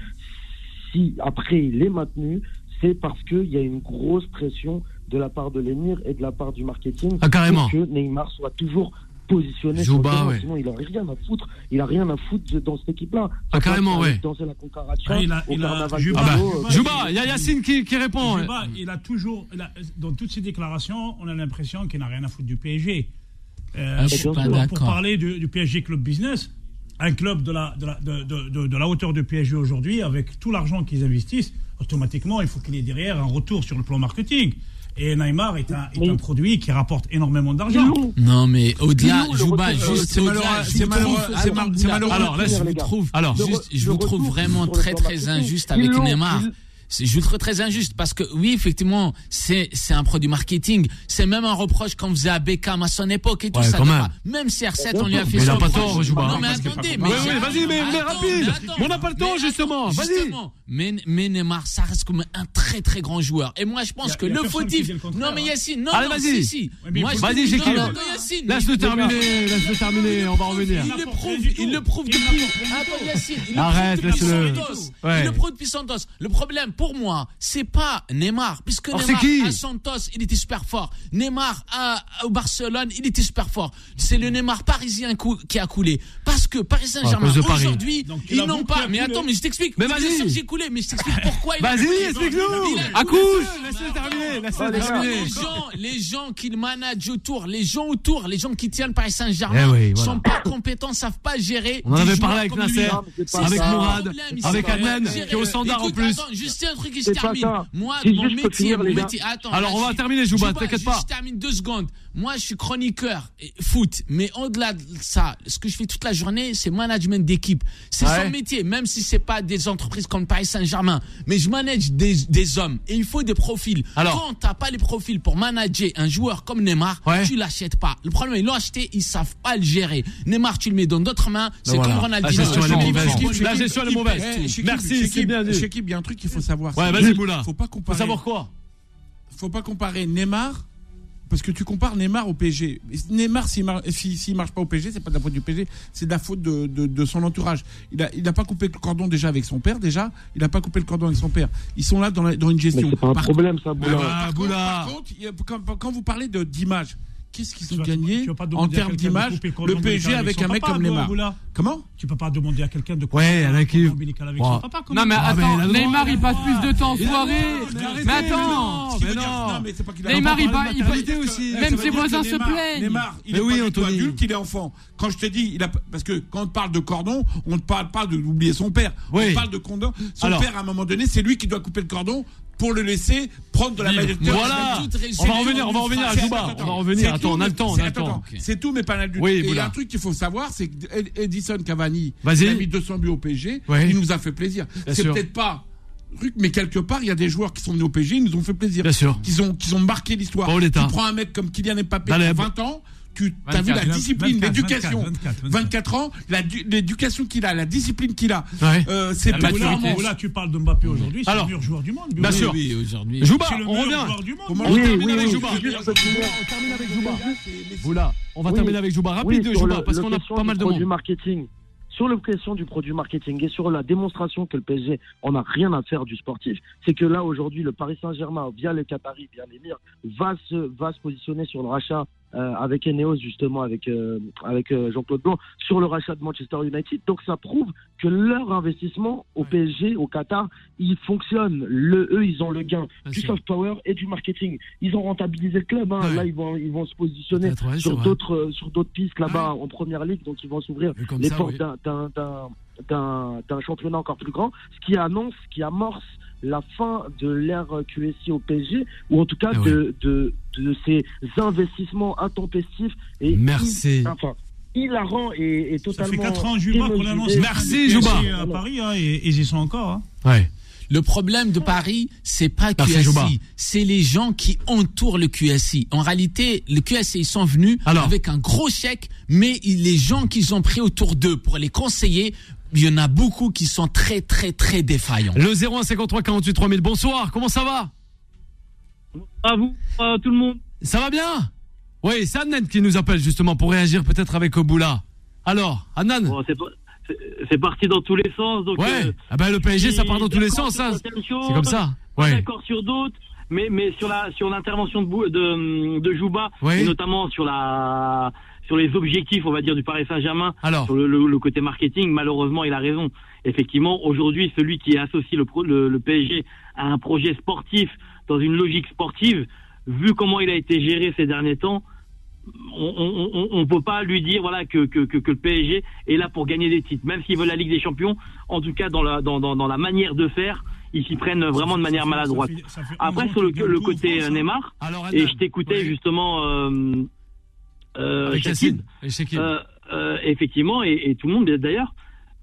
si après il est maintenu, c'est parce qu'il y a une grosse pression de la part de l'émir et de la part du marketing Ah, carrément. pour que Neymar soit toujours positionné Jouba, sur le ouais. Sinon, il a rien à foutre. Il a rien à foutre dans cette équipe-là. Ah, carrément, ouais. Danser la cucaracha Ah, il a- au Juba- Ah bah, euh, Jouba, il y a Yacine qui, qui répond. Juba, il a toujours, il a- dans toutes ses déclarations, on a l'impression qu'il n'a rien à foutre du PSG. Euh, Ah, je suis pas pour- d'accord. pour parler du, du PSG Club Business, un club de la, de la, de, de- de- de la hauteur du PSG aujourd'hui, avec tout l'argent qu'ils investissent, automatiquement, il faut qu'il y ait derrière un retour sur le plan marketing. Et Neymar est un, est un produit qui rapporte énormément d'argent. Non, mais au-delà, le Jouba, retour- juste c'est malheureux, c'est malheureux. Alors là, je vous trouve, Alors, Le juste, re- je le vous trouve retour vraiment le très plan très injuste avec Neymar. Je vous trouve très injuste parce que oui, effectivement, c'est c'est un produit marketing. C'est même un reproche qu'on faisait à Beckham à son époque et tout Ouais, ça. même. Même CR7, on lui a fait Mais il son a pas reproche. tort, Jouba. Non, mais attendez, mais Oui, oui, vas-y, mais- rapide. attends. Mais on n'a pas le temps, justement. Vas-y. Mais, mais Neymar, ça reste comme un très très grand joueur. Et moi, je pense a- que le fautif. le Non, mais hein. Yacine, non, Allez, non, vas-y. si, si. Ouais, Vas-y, j'ai Yacine, Laisse-le terminer, laisse-le terminer, on va revenir. il le prouve, il le prouve depuis. Yacine, il le Arrête, prouve depuis laisse-le. Il le prouve depuis Santos. Le problème pour moi, c'est pas Neymar, puisque Neymar à Santos, il était super fort. Neymar à, au Barcelone, il était super fort. C'est le Neymar parisien qui a coulé. Parce que Paris Saint-Germain, aujourd'hui, ils n'ont pas. Mais attends, mais je t'explique. Mais vas-y. Mais je t'explique <laughs> pourquoi il a Vas-y, explique-nous. Il a À coulé. couche. Laisse-le terminer, gars. terminer. Les gens, les gens qui le managent autour, les gens autour, les gens qui tiennent Paris Saint-Germain, Eh oui, voilà. sont pas compétents, savent pas gérer. On en avait parlé avec Nasser, avec ça. Mourad, avec Adnan, qui est au standard en plus. Attends, juste un truc et je C'est pas termine. Moi, mon métier, mon métier. Attends, Alors, on va je- terminer, Jouba, t'inquiète pas. Je termine deux secondes. Moi, je suis chroniqueur foot, mais au-delà de ça, ce que je fais toute la journée, c'est management d'équipe. C'est Ouais. son métier, même si c'est pas des entreprises comme Paris Saint-Germain, mais je manage des, des hommes et il faut des profils. Alors. Quand t'as pas les profils pour manager un joueur comme Neymar, Ouais. tu l'achètes pas. Le problème, ils l'ont acheté, ils savent pas le gérer. Neymar, tu le mets dans d'autres mains, c'est Ben voilà. comme Ronaldinho. La gestion, est mauvaise. Eh, Merci, c'est bien dit. Il y a un truc qu'il faut savoir. Ouais, c'est vas-y. Faut pas Faut comparer. savoir quoi faut pas comparer Neymar parce que tu compares Neymar au PSG. Neymar, s'il mar- si- s'il marche pas au PSG, c'est pas de la faute du PSG, c'est de la faute de, de- de son entourage. Il a, il a pas coupé le cordon déjà avec son père, déjà. Il a pas coupé le cordon avec son père. Ils sont là dans, la- dans une gestion. c'est pas un Par problème, ça, contre- Boula. Ah, par contre- par quand, quand vous parlez de- d'image, qu'est-ce qu'ils ont vas- gagné tu vas pas en termes d'image couper le PSG avec un mec comme Neymar. Comment Tu peux pas demander à quelqu'un de Ouais, qui- ombilical avec son papa. Non mais Ah, attends. Neymar il passe plus de temps en soirée. mais attends, non. Ce qui mais veut dire- non. non, mais c'est pas qu'il a- Neymar, il maternité aussi. Même ses voisins se plaignent. Neymar, il est pas adulte, il est enfant. Quand je te dis, il a, parce que quand on parle de cordon, on ne parle pas de- d'oublier son père. On parle de cordon. Son père, à un moment donné, c'est lui qui doit couper le cordon pour le laisser prendre de la majorité. Voilà. On va revenir, on va revenir à Jouba. On va revenir. Attends, on a le temps, on c'est- a le temps. C'est tout, mais pas l'adulte. Oui, il y a un truc qu'il faut savoir, c'est que Ed- Edison Cavani, il a mis 200 buts au PSG. Il nous a fait plaisir. C'est peut-être pas mais quelque part, il y a des joueurs qui sont venus au PSG, ils nous ont fait plaisir. Bien sûr. Qu'ils ont, ont marqué l'histoire. Tu prends un mec comme Kylian Mbappé, qui a Daleb. 20 ans, tu as vu la 24, discipline, 24, l'éducation. 24, 24. 24 ans, l'éducation qu'il a, la discipline qu'il a. Ouais. Euh, c'est pas Boula, tu parles de Mbappé aujourd'hui, c'est Alors. le meilleur joueur du monde. Bien Oui, sûr. Oui, aujourd'hui. Jouba, on revient. joueur du monde. Comment On Oui, termine oui, avec oui, Jouba. On termine avec Jouba. On va Oui. terminer avec Jouba. Rapide, sur Jouba, le- parce qu'on a pas du mal de monde. marketing. Sur la question du produit marketing et sur la démonstration que le PSG en a rien à faire du sportif, c'est que là aujourd'hui le Paris Saint-Germain via les Qataris, via l'émir, va se va se positionner sur le rachat avec Eneos justement avec euh, avec euh, Jean-Claude Blanc sur le rachat de Manchester United. Donc ça prouve que leur investissement au PSG, au Qatar, il fonctionne. Le eux ils ont le gain Bien du soft power et du marketing. Ils ont rentabilisé le club. hein. Ouais. Là ils vont ils vont se positionner sur d'autres euh, sur d'autres pistes là-bas en première ligue, donc ils vont s'ouvrir les ça, portes oui. d'un d'un championnat encore plus grand, ce qui annonce, ce qui amorce la fin de l'ère QSI au PSG, ou en tout cas Ah de, de, de ces investissements intempestifs et Merci. hi- enfin, hilarants et, et Ça totalement. fait 4 ans, Juba, qu'on annonce. Merci, Juba. à Paris, hein, et et ils y sont encore. hein. Ouais. Le problème de Paris, c'est pas Merci. QSI, c'est les gens qui entourent le QSI. En réalité, le QSI, ils sont venus Alors. avec un gros chèque, mais il- les gens qu'ils ont pris autour d'eux pour les conseiller, il y en a beaucoup qui sont très, très, très défaillants. Le 0153 48 3000. Bonsoir, comment ça va? À vous, à tout le monde? Ça va bien? Oui, c'est Adnan qui nous appelle justement pour réagir peut-être avec Oboula. Alors, Adnan Bon, c'est parti dans tous les sens. Donc, Ouais, euh, ah ben le PSG ça part dans tous les sens, hein. C'est comme ça. Ouais. D'accord sur d'autres, mais mais sur la sur l'intervention de, de de Jouba Oui. et notamment sur la sur les objectifs, on va dire, du Paris Saint-Germain, sur le, le- le côté marketing, malheureusement, il a raison. Effectivement, aujourd'hui, celui qui associe le, pro- le, le PSG à un projet sportif dans une logique sportive, vu comment il a été géré ces derniers temps, on ne peut pas lui dire voilà que, que, que, que le PSG est là pour gagner des titres, même s'il veut la Ligue des Champions. En tout cas, dans la, dans, dans, dans la manière de faire, ils s'y prennent vraiment de manière maladroite. Après, sur le, le côté Neymar, et je t'écoutais justement euh, euh, Shakib, Yacine. Et euh, euh, effectivement, et, et tout le monde d'ailleurs.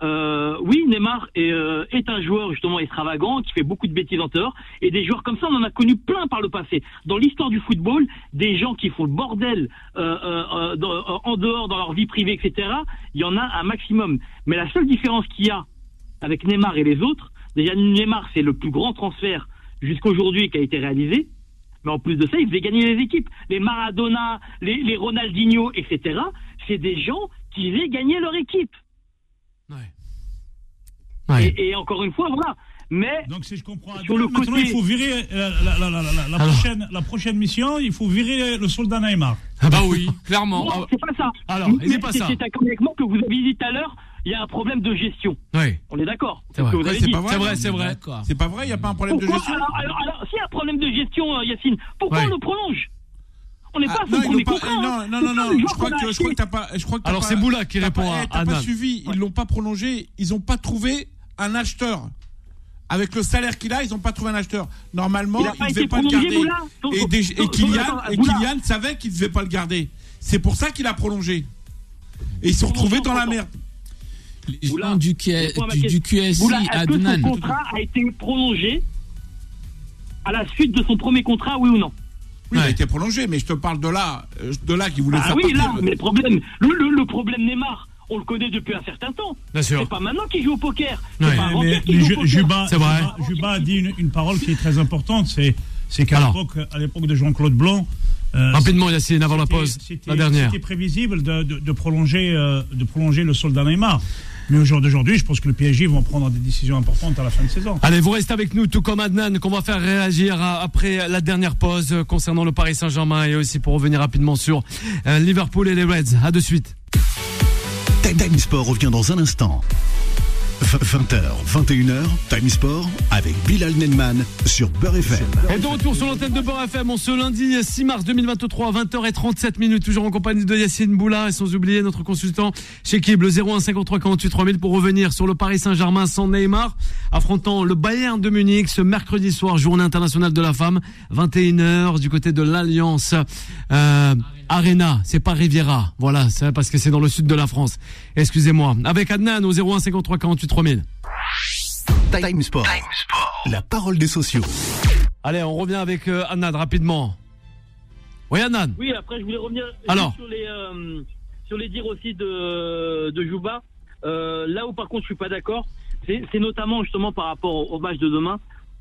Euh, oui, Neymar est, euh, est un joueur justement extravagant qui fait beaucoup de bêtises en dehors. Et des joueurs comme ça, on en a connu plein par le passé. Dans l'histoire du football, des gens qui font le bordel euh, euh, euh, dans- euh, en dehors, dans leur vie privée, etc. Il y en a un maximum. Mais la seule différence qu'il y a avec Neymar et les autres, déjà Neymar, c'est le plus grand transfert jusqu'aujourd'hui qui a été réalisé. Mais en plus de ça, il faisait gagner les équipes. Les Maradona, les, les Ronaldinho, etc. C'est des gens qui faisaient gagner leur équipe. Ouais. Et, et encore une fois, voilà. Mais Donc si je comprends, Sur le maintenant côté- il faut virer euh, la, la- la- la- la- la Alors. prochaine, la prochaine mission, il faut virer le soldat Neymar. Ah bah oui, <laughs> clairement. non, c'est pas ça. Alors, Mais c'est pas ça. C'est un que vous avez dit tout à l'heure. Il y a un problème de gestion. Oui, On est d'accord. c'est vrai. c'est vrai, c'est vrai, c'est vrai. D'accord. C'est pas vrai, il n'y a pas un problème de gestion. alors, alors, alors, problème de gestion, euh, Yacine, pourquoi Ouais. on le prolonge On n'est Ah, pas non, ils pas- contrat. non, hein. non, non, non, le je crois a que, je crois que pas, je crois que Alors, c'est Boula qui répond pas- à T'as Adnan. pas suivi, ils l'ont pas prolongé, ils ont pas trouvé un acheteur. Avec le salaire qu'il a, ils ont pas trouvé un acheteur. Normalement, Il été devaient pas le garder. Donc, Et, des- donc, et Kylian, et. Kylian savait qu'il devait pas le garder. C'est pour ça qu'il a prolongé. Et ils se sont retrouvés dans la merde. Les gens du, à. QSI, Adnan. contrat a été prolongé à la suite de son premier contrat, oui ou non Oui, il a été prolongé, mais je te parle de là, euh, de là qui voulait Ah faire oui, là, mais le problème, le, le- le problème Neymar, on le connaît depuis un certain temps. Bien sûr. C'est pas maintenant qu'il joue au poker. C'est Ouais. pas avant Mais, qu'il mais joue Ju- au poker. Juba, C'est vrai. Juba- Juba a dit une, une parole qui est très importante, c'est c'est qu'à l'époque, à l'époque de Jean-Claude Blanc, euh, Rapidement, Yacine, avant la c'était- pause, c'était- la dernière. C'était prévisible de, de- de prolonger, euh, de prolonger le soldat Neymar. Mais au jour d'aujourd'hui, je pense que le PSG vont prendre des décisions importantes à la fin de saison. Allez, vous restez avec nous, tout comme Adnan, qu'on va faire réagir à- après la dernière pause concernant le Paris Saint-Germain et aussi pour revenir rapidement sur euh, Liverpool et les Reds. À de suite. Time Time Sport revient dans un instant. 20h, 21h, Time Sport avec Bilal Nenman sur Beurre FM. Et de retour sur l'antenne de Beurre FM, on ce lundi 6 mars 2023, 20h37 minutes, toujours en compagnie de Yacine Boula et sans oublier notre consultant chez Kib, le 01 53 48 3000 pour revenir sur le Paris Saint-Germain sans Neymar, affrontant le Bayern de Munich ce mercredi soir, journée internationale de la femme, 21h du côté de l'Alliance euh, Arena, c'est pas Riviera, voilà, c'est parce que c'est dans le sud de la France. Excusez-moi. Avec Adnan au 01 53 48 3000. Time Sport. La parole des sociaux. Allez, on revient avec euh, Adnan rapidement. Oui, Adnan. Oui, après, je voulais revenir Alors. sur les, euh, sur les dires aussi de, de Jouba. Euh, là où, par contre, je suis pas d'accord, c'est notamment justement par rapport au, au match de demain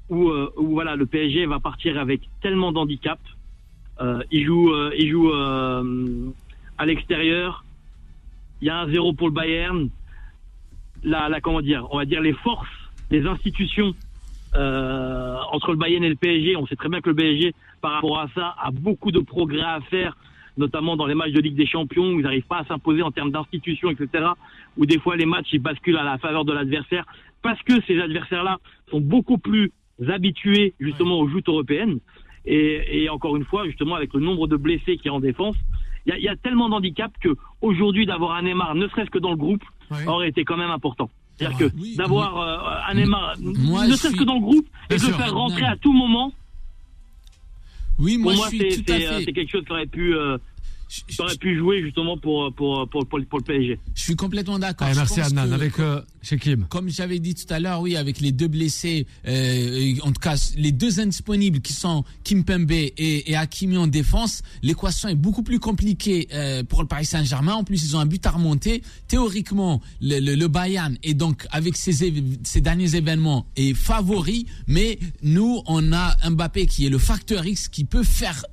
où, euh, où voilà, le PSG va partir avec tellement d'handicap. Euh, il joue, euh, il joue euh, à l'extérieur. Il y a un zéro pour le Bayern. La, comment dire, on va dire les forces, les institutions entre le Bayern et le PSG. On sait très bien que le PSG, par rapport à ça, a beaucoup de progrès à faire, notamment dans les matchs de Ligue des Champions, où ils n'arrivent pas à s'imposer en termes d'institutions, etc. Où des fois les matchs ils basculent à la faveur de l'adversaire, parce que ces adversaires-là sont beaucoup plus habitués justement aux joutes européennes. Et, et encore une fois, justement, avec le nombre de blessés qui est en défense, il y a, il y a tellement d'handicap que aujourd'hui d'avoir un Neymar, ne serait-ce que dans le groupe, Ouais. aurait été quand même important. C'est-à-dire que Oui, d'avoir euh, un Neymar, Moi, ne serait-ce suis- que dans le groupe, et de le faire rentrer à tout moment, Oui, pour moi, moi, c'est à c'est, euh, c'est quelque chose qui aurait pu, euh, qui aurait pu jouer justement pour, pour, pour, pour, pour le PSG. Je suis complètement d'accord. Je merci Adnan. que- Avec euh, comme j'avais dit tout à l'heure, oui, avec les deux blessés, euh, en tout cas les deux indisponibles qui sont Kimpembe et, et Hakimi en défense, l'équation est beaucoup plus compliquée euh, pour le Paris Saint-Germain. En plus, ils ont un but à remonter. Théoriquement, le, le, le Bayern est donc avec ces, éve- ces derniers événements est favori, mais nous, on a Mbappé qui est le facteur X qui peut faire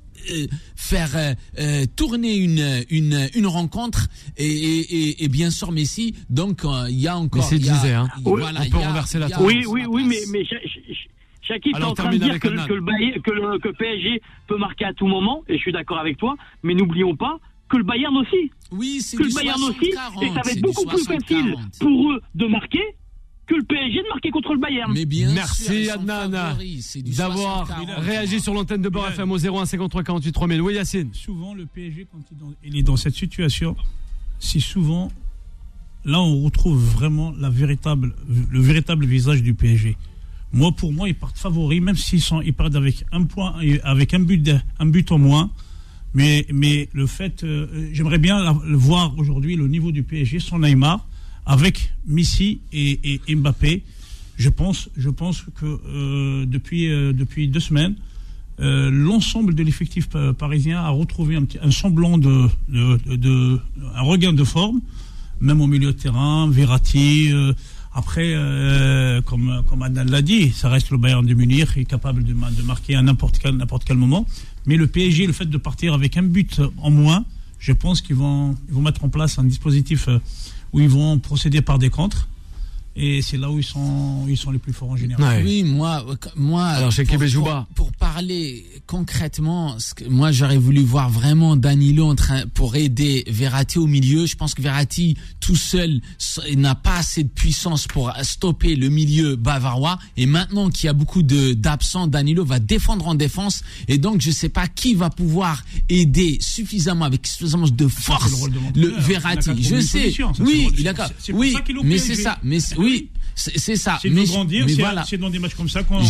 faire euh, euh, tourner une, une, une rencontre et, et, et, et bien sûr Messi donc euh, il y a encore Messi disait, hein. On peut a- renverser la table. Oui, oui, oui, mais, mais t'es Alors, en train de dire que, le Bayern, que, le, que PSG peut marquer à tout moment, et je suis d'accord avec toi, mais n'oublions pas que le Bayern aussi, oui c'est que du le Bayern 60-40, aussi, et ça va être beaucoup plus facile 60-40. pour eux de marquer que le PSG de marquer contre le Bayern. Mais bien Merci Adnan du d'avoir 60-40. réagi sur l'antenne de Bilal. FM au 01 53 48 3000. Oui Yacine. souvent le PSG quand il, dans- il est dans cette situation, c'est souvent là on retrouve vraiment la véritable, le véritable visage du PSG. Moi pour moi ils partent favoris même s'ils sont ils partent avec un point avec un but un but en moins. Mais mais le fait euh, j'aimerais bien la- le voir aujourd'hui le niveau du PSG sans Neymar avec Messi et, Mbappé. Je pense je pense que euh, depuis euh, depuis deux semaines euh, l'ensemble de l'effectif pa- parisien a retrouvé un, petit, un semblant de, un regain de forme, même au milieu de terrain, Verratti. après, comme comme l'a dit, ça reste le Bayern de Munich, est capable de, de marquer à n'importe quel n'importe quel moment. Mais le PSG, le fait de partir avec un but en moins, je pense qu'ils vont ils vont mettre en place un dispositif où ils vont procéder par des contres. Et c'est là où ils sont, ils sont les plus forts en général. Ouais. Oui, moi, euh, moi. Alors, chez pour, pour, Jouba. pour parler concrètement, ce que- moi j'aurais voulu voir vraiment Danilo en train pour aider Verratti au milieu. Je pense que Verratti tout seul n'a pas assez de puissance pour stopper le milieu bavarois. Et maintenant qu'il y a beaucoup de d'absents, Danilo va défendre en défense. Et donc je sais pas qui va pouvoir aider suffisamment avec suffisamment de force le le Verratti. Je sais. solution. Ça, c'est Oui, il a Oui, mais c'est ça. Mais oui, c'est ça. C'est grandir, c'est voilà. c'est dans des matchs comme ça qu'on.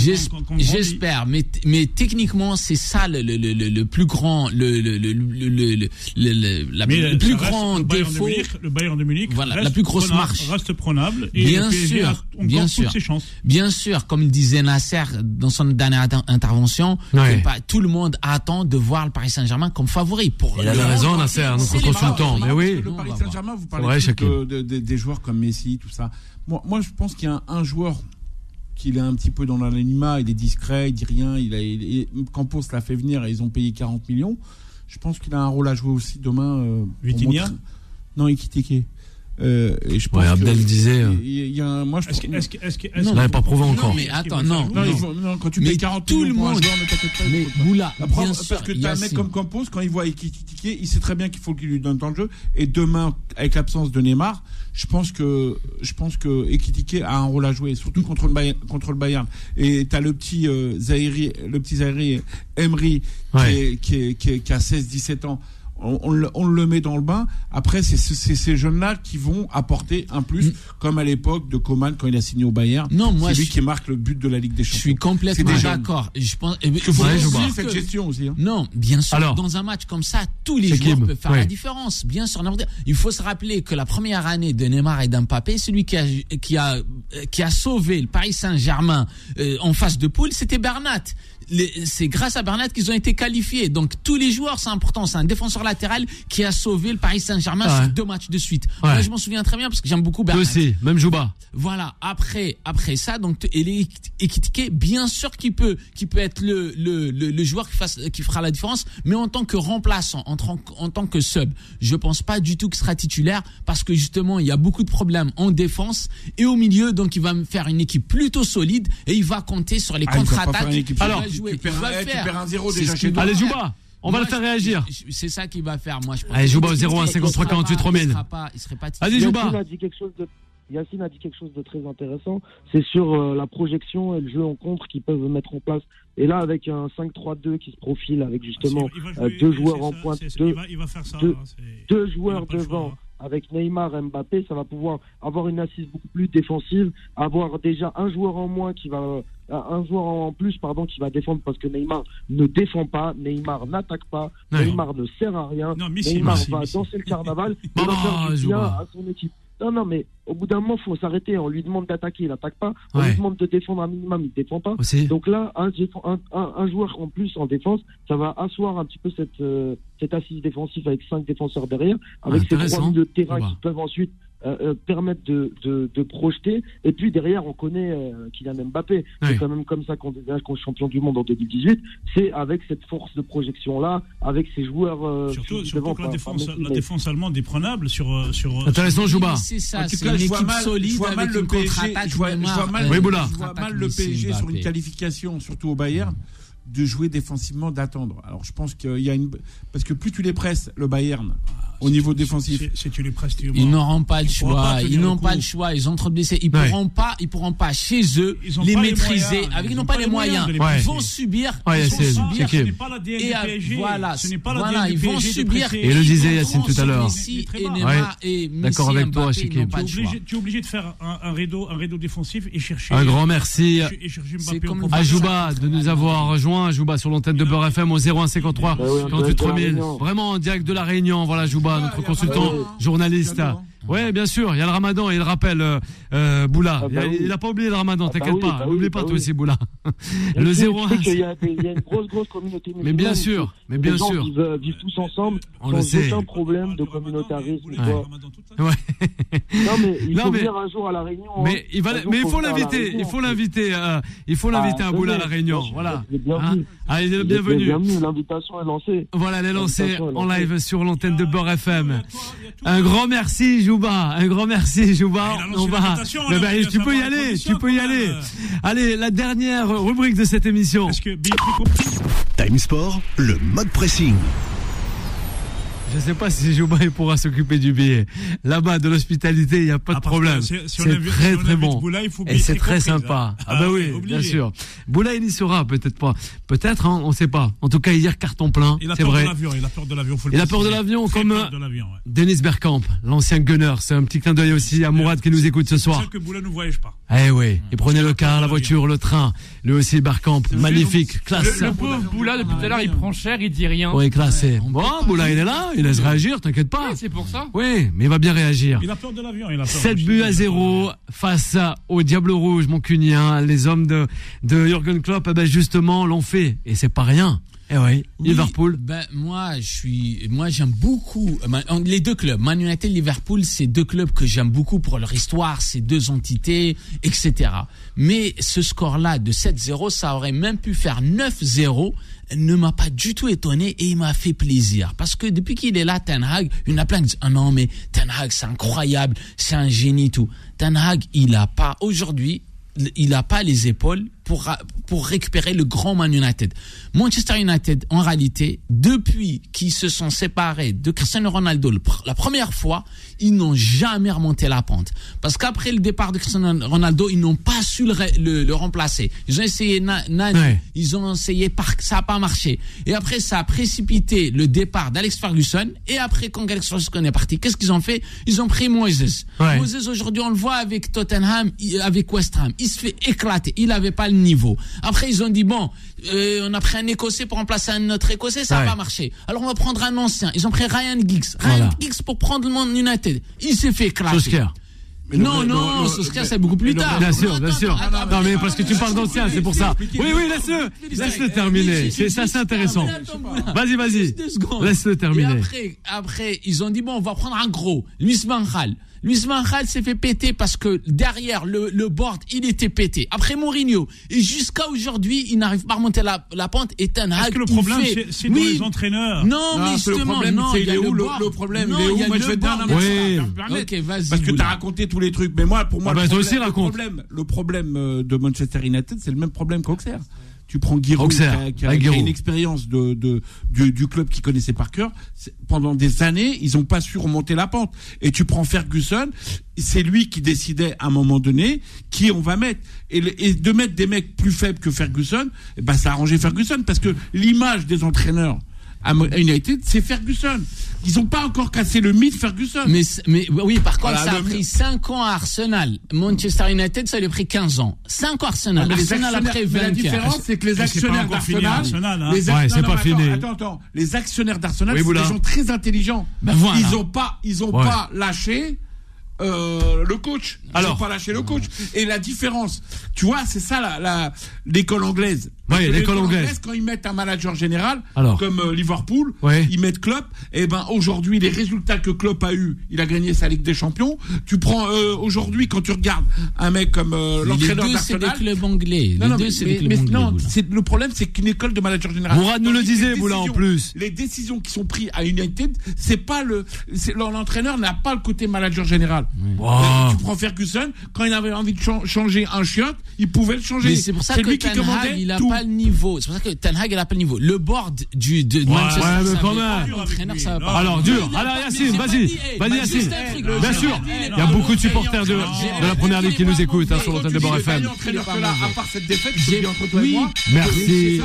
J'espère, mais, mais techniquement, c'est ça le, le, le, le- plus grand, le, le, le, le, le, le- le- la- plus reste grand le Bayern défaut. De Munich, le Bayern de Munich, Voilà, la plus grosse prenable- marche. reste prenable. Et Bien le PSG sûr, bien sûr. ses chances. Bien sûr, comme le disait Nasser dans son dernière inter- intervention, Ouais. que pas- tout le monde attend de voir le Paris Saint-Germain comme favori. Pour Il a raison, Nasser, consultant. favoris. Mais oui. Le Nous, Paris Saint-Germain, vous parlez des joueurs comme Messi, tout ça. Moi, moi je pense qu'il y a un, un joueur qui est un petit peu dans l'anonymat, il est discret, il dit rien. Il a, il- il- Campos l'a fait venir et ils ont payé 40 millions. Je pense qu'il a un rôle à jouer aussi demain. Euh, montrer- Non, Ekitike. Euh, et je pense Ouais, que- Abdel disait, euh, Il y a- il y a un- moi, je Est-ce que- pense- est-ce que- est-ce que- Non, que- pas prouvé encore. Mais attends, non, Non, non. non, quand tu Mais payes 40 tout le monde- joueur, ne t'inquiète pas. Mais. Boula, parce que tu as un mec comme Campos, quand il voit Ekitike, il sait très bien qu'il faut qu'il lui donne tant de jeu. Et demain, avec l'absence de Neymar, je pense que je pense que Ekitike a un rôle à jouer, surtout contre le Bayern. Contre le Bayern. Et tu as le petit euh, Zahiri, le petit Zahiri Emery, qui, Ouais. est- qui, est- qui est- qui a 16-17 ans. On, on le, on le met dans le bain. Après, c'est ces jeunes-là qui vont apporter un plus, comme à l'époque de Coman quand il a signé au Bayern. Mm. Non, moi, c'est lui je- qui marque le but de la Ligue des Je Champions. suis complètement d'accord. Je pense. Que faut Ouais, pas je cette gestion aussi. hein. Non, bien sûr. Alors. dans un match comme ça, tous les joueurs peuvent faire oui. la différence. Bien sûr. Il faut se rappeler que la première année de Neymar et d'Mbappé, celui qui a, qui a, qui a sauvé le Paris Saint-Germain euh, en phase de poule, c'était Bernat. Les- C'est grâce à Bernat qu'ils ont été qualifiés. Donc tous les joueurs, c'est important. C'est un défenseur latéral qui a sauvé le Paris Saint-Germain Ouais. sur deux matchs de suite. Ouais. Moi, je m'en souviens très bien parce que j'aime beaucoup Bernat. aussi, même Jouba. Voilà. Après, après ça, donc Ekitike, bien sûr qu'il peut, qu'il peut être le, le, le, le joueur qui fasse, qui fera la différence, mais en tant que remplaçant, en, tant- en tant que sub, je pense pas du tout qu'il sera titulaire parce que justement il y a beaucoup de problèmes en défense et au milieu, donc il va me faire une équipe plutôt solide et il va compter sur les Ah, contre-attaques. Jouer, Tu perds il va un- le tu faire. perds un zéro C'est déjà ce chez qu'il toi. va Allez. Jouba, on va le faire réagir. C'est ça qu'il va faire, moi je pense. Allez, Jouba au Il 01 sera 53 pas- 48 il 3000. sera pas- Il serait pas Allez. Jouba. Yacine a dit quelque chose de très intéressant, c'est sur euh, la projection et le jeu en contre qu'ils peuvent mettre en place. Et là, avec un 5-3-2 qui se profile, avec justement euh, deux joueurs ça, en pointe, deux, il va- il va faire ça. deux- hein, deux joueurs choix, devant, hein. avec Neymar et Mbappé, ça va pouvoir avoir une assise beaucoup plus défensive, avoir déjà un joueur en moins qui va euh, un joueur en plus pardon qui va défendre parce que Neymar ne défend pas, Neymar n'attaque pas. Neymar ne sert à rien, Non, Neymar va danser le carnaval <laughs> et va faire du bien à son équipe. Non, non, mais au bout d'un moment, faut s'arrêter. On lui demande d'attaquer, il n'attaque pas. On Ouais. lui demande de défendre un minimum, il ne défend pas. Aussi. Donc là, un, joueur en plus en défense, ça va asseoir un petit peu cette, euh, cette assise défensive avec cinq défenseurs derrière, avec ces trois milieux de terrain Voilà. qui peuvent ensuite euh, euh, permettre de, de, de projeter. Et puis derrière, on connaît euh, Kylian Mbappé. Ouais. C'est quand même comme ça qu'on devient qu'on est champion du monde en 2018. C'est avec cette force de projection là, avec ces joueurs. euh, Surtout, devant, surtout que la défense, la allemande est prenable sur. euh, sur Intéressant, Jouba. C'est ça, En tout c'est une je vois équipe mal, solide je vois mal avec le une PSG, je vois, je vois Neymar, mal, euh, Oui, Boula. je vois contre-attaque mal le PSG sur une qualification, surtout au Bayern, de jouer défensivement, d'attendre. Alors je pense qu'il y a une parce que plus tu les presses, le Bayern, au niveau défensif. Ils n'auront pas le choix. Ils n'ont pas le choix. Ils ont trop de blessés. Ils pourront pas. Ils pourront pas chez eux Ils ont les maîtriser. avec ils Ils n'ont ont pas les moyens Ils vont subir. Ils vont subir. c'est Ce qui n'est pas la DN Et voilà, Ce n'est pas la voilà, ils vont subir. Et le disait Yacine tout à l'heure. D'accord avec toi, Tu pas es obligé, tu es obligé de faire un, rideau, un rideau défensif et chercher. Un grand merci à. Jouba de nous avoir rejoint. Jouba sur l'antenne de Beurre FM au 0153 Bah oui, en 48 direct de la 3000. Réunion. Vraiment en direct de la Réunion. Voilà Jouba, notre consultant, Ouais. journaliste. Ouais, bien sûr. Il y a le Ramadan. Il rappelle euh, euh, Boula. Ah bah il, a, oui. il a pas oublié le Ramadan. Ah bah T'inquiète oui, pas. bah oui, N'oublie bah pas toi oui. aussi Boula. Et <laughs> Le tu sais- 01. tu sais qu'il y a Il y a une grosse, grosse communauté Mais bien sûr. Mais les bien gens sûr. Vivent, euh, vivent tous ensemble. On le sans sait. aucun problème de communautarisme. ou Ouais. Ouais. Non, mais il Non, faut mais- venir un jour à la Réunion. hein. Mais il va, mais il faut l'inviter. Réunion. Il faut l'inviter. euh, il faut l'inviter Ah, à Boula à la Réunion. Voilà. Hein? Allez, Vous êtes bienvenue. Bienvenue. L'invitation est lancée. Voilà, elle est lancée en live sur l'antenne de Beurre FM. Un grand merci, Jouba. Un grand merci, Jouba. Ah, On va. bah, tu peux y aller. Tu peux y aller. Allez, la dernière rubrique de cette émission. Que Time Sport, le mode pressing. Je sais pas si Jouba il pourra s'occuper du billet. Là-bas, de l'hospitalité, il n'y a pas Ah, de que problème. si- si on C'est très si très bon. Boula, il faut Et c'est très sympa. hein. Ah bah Ah oui, bien sûr. Boula, il y sera, peut-être pas. Peut-être, hein, on sait pas. En tout cas, hier, carton plein. Il a C'est peur vrai. de l'avion, il a peur de l'avion. Il a peur de l'avion, comme, peur euh, de ouais. Dennis Bergkamp, l'ancien gunner. C'est un petit clin d'œil aussi à Mourad qui nous écoute ce C'est soir. ça que Boula ne voyage pas. Eh oui, il prenait le car, la voiture, le train. Lui aussi, Bergkamp, magnifique, classe. Le, pauvre Boula, depuis tout à l'heure, il prend cher, il dit rien. Oui, classé. on Bon, Boula, il est là, il laisse réagir, t'inquiète pas. Ouais, c'est pour ça. Oui, mais il va bien réagir. Il a peur de l'avion. il a peur. 7 Je buts à dis, 0 face au Diable Rouge, mon cunien. Les hommes de, de Jürgen Klopp, eh ben justement, l'ont fait. Et c'est pas rien. Eh oui, Oui, Liverpool. Ben moi, je suis, moi j'aime beaucoup les deux clubs, Man United, Liverpool, c'est deux clubs que j'aime beaucoup pour leur histoire, ces deux entités, etc. Mais ce score-là de 7-0, ça aurait même pu faire 9-0 ne m'a pas du tout étonné et il m'a fait plaisir. Parce que depuis qu'il est là, Ten Hag, il y en a plein qui disent, ah non, mais Ten Hag, c'est incroyable, c'est un génie, tout. Ten Hag, il a pas, aujourd'hui, il n'a pas les épaules pour, récupérer le grand Man United. Manchester United, en réalité, depuis qu'ils se sont séparés de Cristiano Ronaldo la première fois, ils n'ont jamais remonté la pente. Parce qu'après le départ de Cristiano Ronaldo, ils n'ont pas su le, re- le- le remplacer. Ils ont essayé Na- Nani, Ouais. ils ont essayé Park, ça n'a pas marché. Et après, ça a précipité le départ d'Alex Ferguson. Et après, quand Alex Ferguson est parti, qu'est-ce qu'ils ont fait? Ils ont pris Moises. Ouais. Moises, aujourd'hui, on le voit avec Tottenham, avec West Ham. Il se fait éclater. Il n'avait pas le niveau. Après, ils ont dit, bon, euh, on a pris un Écossais pour remplacer un autre Écossais, ça n'a Ouais. pas marché. Alors, on va prendre un ancien. Ils ont pris Ryan Giggs. Ryan Voilà. Giggs pour prendre le Man United. Il s'est fait éclater. Non, non, Solskjaer, le- c'est beaucoup plus tard. Bien sûr, bien sûr. Non, mais parce que tu parles d'ancien, c'est pour ça. Oui, oui, laisse-le. Laisse-le terminer. C'est ça, c'est intéressant. Vas-y, vas-y. Juste deux secondes. Laisse-le Et terminer. après, après, ils ont dit bon, on va prendre un gros. Luis Van Gaal. Luis Gaal s'est fait péter parce que derrière le, le board, il était pété. Après Mourinho. Et jusqu'à aujourd'hui, il n'arrive pas à remonter la, la pente. Et Ten Est-ce que le problème, fait- c'est c'est dans Oui. les entraîneurs Non, Non, mais c'est le justement, problème, non, c'est il y a il est où le, problème Non, Il est où Moi, je vais te dire Oui. vas-y. Parce que tu Boula. as raconté tous les trucs. Mais moi, pour moi, Ah bah, le, problème, aussi, le problème, le problème euh, de Manchester United, c'est le même problème qu'Auxerre. Tu prends Giroud, Auxerre, qui a, qui a- avec qui a Giroud. une expérience de, de, du, du club qui connaissait par cœur. Pendant des années, ils n'ont pas su remonter la pente. Et tu prends Ferguson, c'est lui qui décidait à un moment donné qui on va mettre. Et, le- et de mettre des mecs plus faibles que Ferguson, eh ben, ça a arrangé Ferguson parce que l'image des entraîneurs à United, c'est Ferguson. Ils n'ont pas encore cassé le mythe Ferguson. Mais, oui, par contre, Voilà, ça a pris 5 ans à Arsenal. Manchester United, ça lui a pris 15 ans. 5 ans à Arsenal. Ah, mais les Arsenal actionnaires- après mais la 24. différence, c'est que les actionnaires d'Arsenal, Arsenal, hein. les Ouais, non, pas non, fini. Attends, attends, les actionnaires d'Arsenal, Oui, c'est des gens très intelligents. Ben voilà. Ils ont pas, ils ont Ouais. pas lâché. euh, le coach. Ils Alors. ont pas lâché le coach. Et la différence, tu vois, c'est ça la, la- l'école anglaise. Oui, l'école anglaise. Quand ils mettent un manager général, Alors. comme euh, Liverpool, Ouais. ils mettent Klopp. Et ben aujourd'hui, les résultats que Klopp a eu, il a gagné sa Ligue des Champions. Tu prends euh, aujourd'hui quand tu regardes un mec comme euh, l'entraîneur les deux, c'est des d'Arsenal. clubs anglais. Non, les non, deux, mais, c'est mais- des clubs mais anglais. non, le problème, c'est qu'une école de manager général. Mourad nous le disait, les Boula, en plus. Les décisions qui sont prises à United, c'est pas le, c'est- l'entraîneur n'a pas le côté manager général. Wow. Euh, Tu prends Ferguson, quand il avait envie de chan- changer un chiotte, il pouvait le changer. C'est pour ça que lui qui commandait il a tout. pas pas le niveau. C'est pour ça que Ten Hag, il a pas le niveau. Le board du, de Manchester ouais, mais quand même. l'entraîneur, ça va pas. Alors, dur. Alors, Yacine, vas-y. Vas-y, Yacine. le Bien sûr. il Il y a beaucoup de supporters de, de la première ligue qui nous écoutent hein, sur l'antenne de Beurre FM. entraîneur que là, à part cette défaite, J'ai- entre toi et oui. moi. Merci.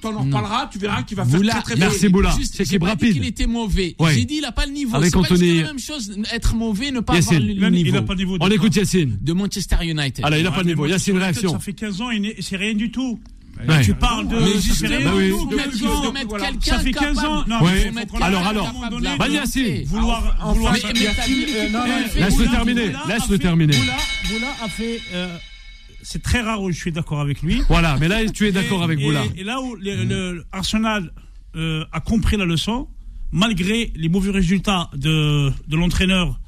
T'en en reparleras, tu verras qu'il va Boula, faire très très Merci, bien. Boula. Juste, C'est qu'il rapide. qu'il était mauvais. J'ai dit il a pas le niveau. Avec C'est pas la même chose être mauvais, ne pas Yacine. avoir le Il a- niveau. il. On écoute Yacine. de Manchester United. Alors, il a Ah, pas de mais niveau. Yacine, réaction. Ça fait 15 ans c'est rien du tout. Ouais. Tu parles de. Mais ça fait justement, oui. il faut mettre, 15 il faut ans. mettre Voilà. quelqu'un Ça fait 15 ans. Non, mais qu'on Alors, alors. Yacine. Vouloir, Enfin, vouloir Mais- mais euh, fait Laisse-le terminer. Boula a Laisse-le fait- terminer. Boula, Boula a fait. euh, c'est très rare où je suis d'accord avec lui. Voilà, mais là, tu es d'accord avec Boula. Et là où le- Arsenal euh, a compris la leçon, malgré les mauvais résultats de, de l'entraîneur,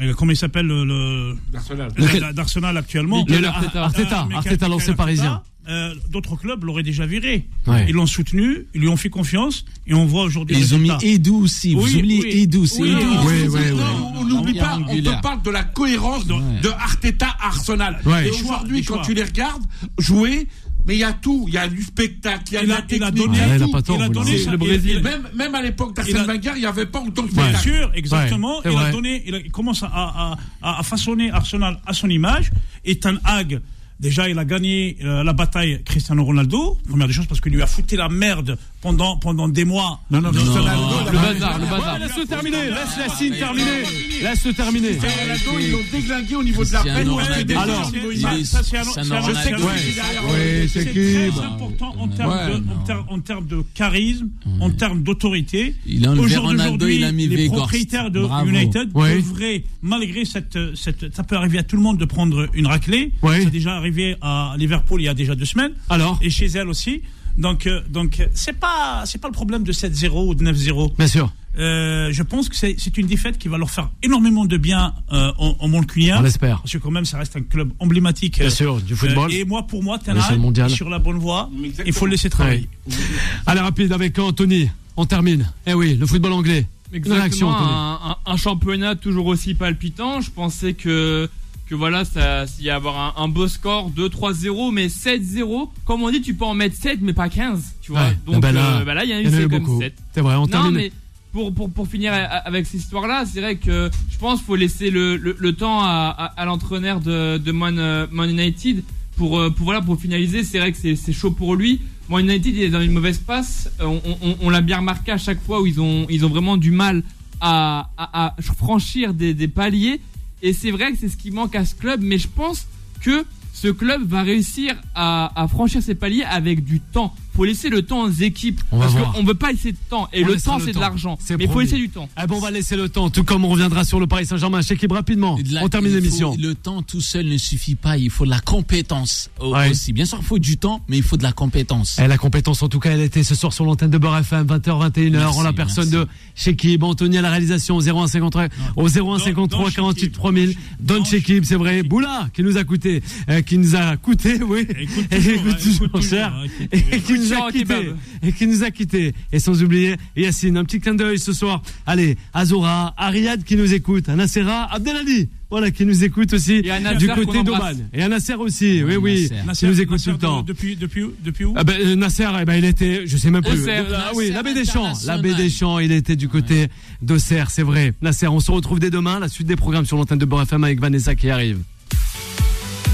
euh, comment il s'appelle, le, D'Arsenal. le- d'Arsenal actuellement. Le- le- Arteta. Arteta, Euh, Michael parisien. Euh, D'autres clubs l'auraient déjà viré. Ouais. Ils l'ont soutenu, ils lui ont fait confiance, et on voit aujourd'hui. Ils ont mis. Edu aussi. Vous Oui, oubliez oui. Edu, c'est Oui, Edu. oui, oui, oui, Non, oui. on n'oublie pas, on te parle de la cohérence de, Ouais. de Arteta à Arsenal. Ouais. Et aujourd'hui, quand choix. tu les regardes jouer, mais il y a tout. Il y a du spectacle, il y a Il la il a technique, donné- il y a il a tout. il donné le il- Brésil. il- Même, même à l'époque d'Arsène Wenger, il n'y avait pas autant de Bien spectacle. sûr, exactement. il a donné, il, commence à façonner Arsenal à son image. Et Ten Hag, déjà, il a gagné euh, la bataille Cristiano Ronaldo. Première des choses parce qu'il lui a foutu la merde pendant pendant des mois. Non, non, Ronaldo, Le bazar, le bazar. Laisse-le terminer. Laisse Yacine terminer. Laisse-le terminer. Cristiano Ronaldo, ils l'ont déglingué au niveau de la. Ronaldo. Alors, ça, est- ça, c'est très important en termes de, non. en termes, en termes de charisme, en termes d'autorité. Il a Au enlevé jour Ronaldo, d'aujourd'hui, il a mis les propriétaires de. United devraient, malgré cette, cette, ça peut arriver à tout le monde de prendre une raclée. C'est déjà arrivé à Liverpool il y a déjà deux semaines. Alors Et chez elle aussi. Donc, euh, donc, euh, c'est pas, c'est pas le problème de 7-0 ou de 9-0. Bien sûr. Euh, je pense que c'est c'est une défaite qui va leur faire énormément de bien euh, en, en. On l'espère. Parce que quand même, ça reste un club emblématique. Bien euh, sûr, du football. euh, et moi, pour moi, mondiale. est sur la bonne voie. Il faut le laisser travailler. Allez, rapide avec Anthony. On termine. Eh oui, le football anglais. Une réaction, Exactement, Anthony. un, un- un championnat toujours aussi palpitant. Je pensais que que voilà, ça, s'il y a avoir un, un beau score 2-3-0, mais 7-0. Comme on dit, tu peux en mettre 7, mais pas 15. Tu vois. Ouais. Donc Ah bah là, euh, bah là, il y en a eu eu c'est comme beaucoup. 7. C'est vrai, on Non, mais pour, pour, pour finir avec cette histoire-là, c'est vrai que je pense qu'il faut laisser le, le, le temps à, à, à l'entraîneur de, de Man, euh, Man United pour, euh, pour, voilà, pour finaliser. C'est vrai que c'est chaud pour lui. Man United il est dans une mauvaise passe. Euh, On, on, on l'a bien remarqué à chaque fois où ils ont, ils ont vraiment du mal à, à, à franchir des, des paliers. Et c'est vrai que c'est ce qui manque à ce club, mais je pense que ce club va réussir à, franchir ses paliers avec du temps. Faut laisser le temps aux équipes On parce qu'on ne veut pas laisser de temps. Et On le temps, c'est de l'argent. C'est Mais il faut laisser du temps. Eh bon, on va laisser le temps, tout comme on reviendra sur le Paris Saint-Germain. Check rapidement. On termine l'émission. Le temps tout seul ne suffit pas. Il faut de la compétence Ouais. aussi. Bien sûr, il faut du temps, mais il faut de la compétence. Eh, la compétence, en tout cas, elle était ce soir sur l'antenne de Beurre FM, 20h, 21h, Merci, en la personne merci. de Shekib, Anthony à la réalisation, au 0153, au 0153 Dans- dans 48 Shekib, 3000, dans Don Shekib, c'est vrai, Boula, qui nous a coûté, euh, qui nous a coûté, oui, Écoute et toujours, <laughs> écoute hein, toujours, écoute cher, toujours, hein, écoute et qui nous a et qui nous a quitté. Et sans oublier Yacine, un petit clin d'œil ce soir. Allez, Azora, Ariad qui nous écoute, Anassera, Abdelali, voilà, qui nous écoute aussi du côté d'Oman. Et Nasser aussi, oui, oui, Nasser. qui nous écoute tout le temps. de- Depuis, depuis, où- depuis où Ah ben, euh, Nasser, eh ben, il était, je sais même plus. Ah oui, Nasser la baie des Champs. La international. baie des Champs, il était du côté d'Auxerre, c'est vrai. Nasser, on se retrouve dès demain, la suite des programmes sur l'antenne de Beurre FM avec Vanessa qui arrive.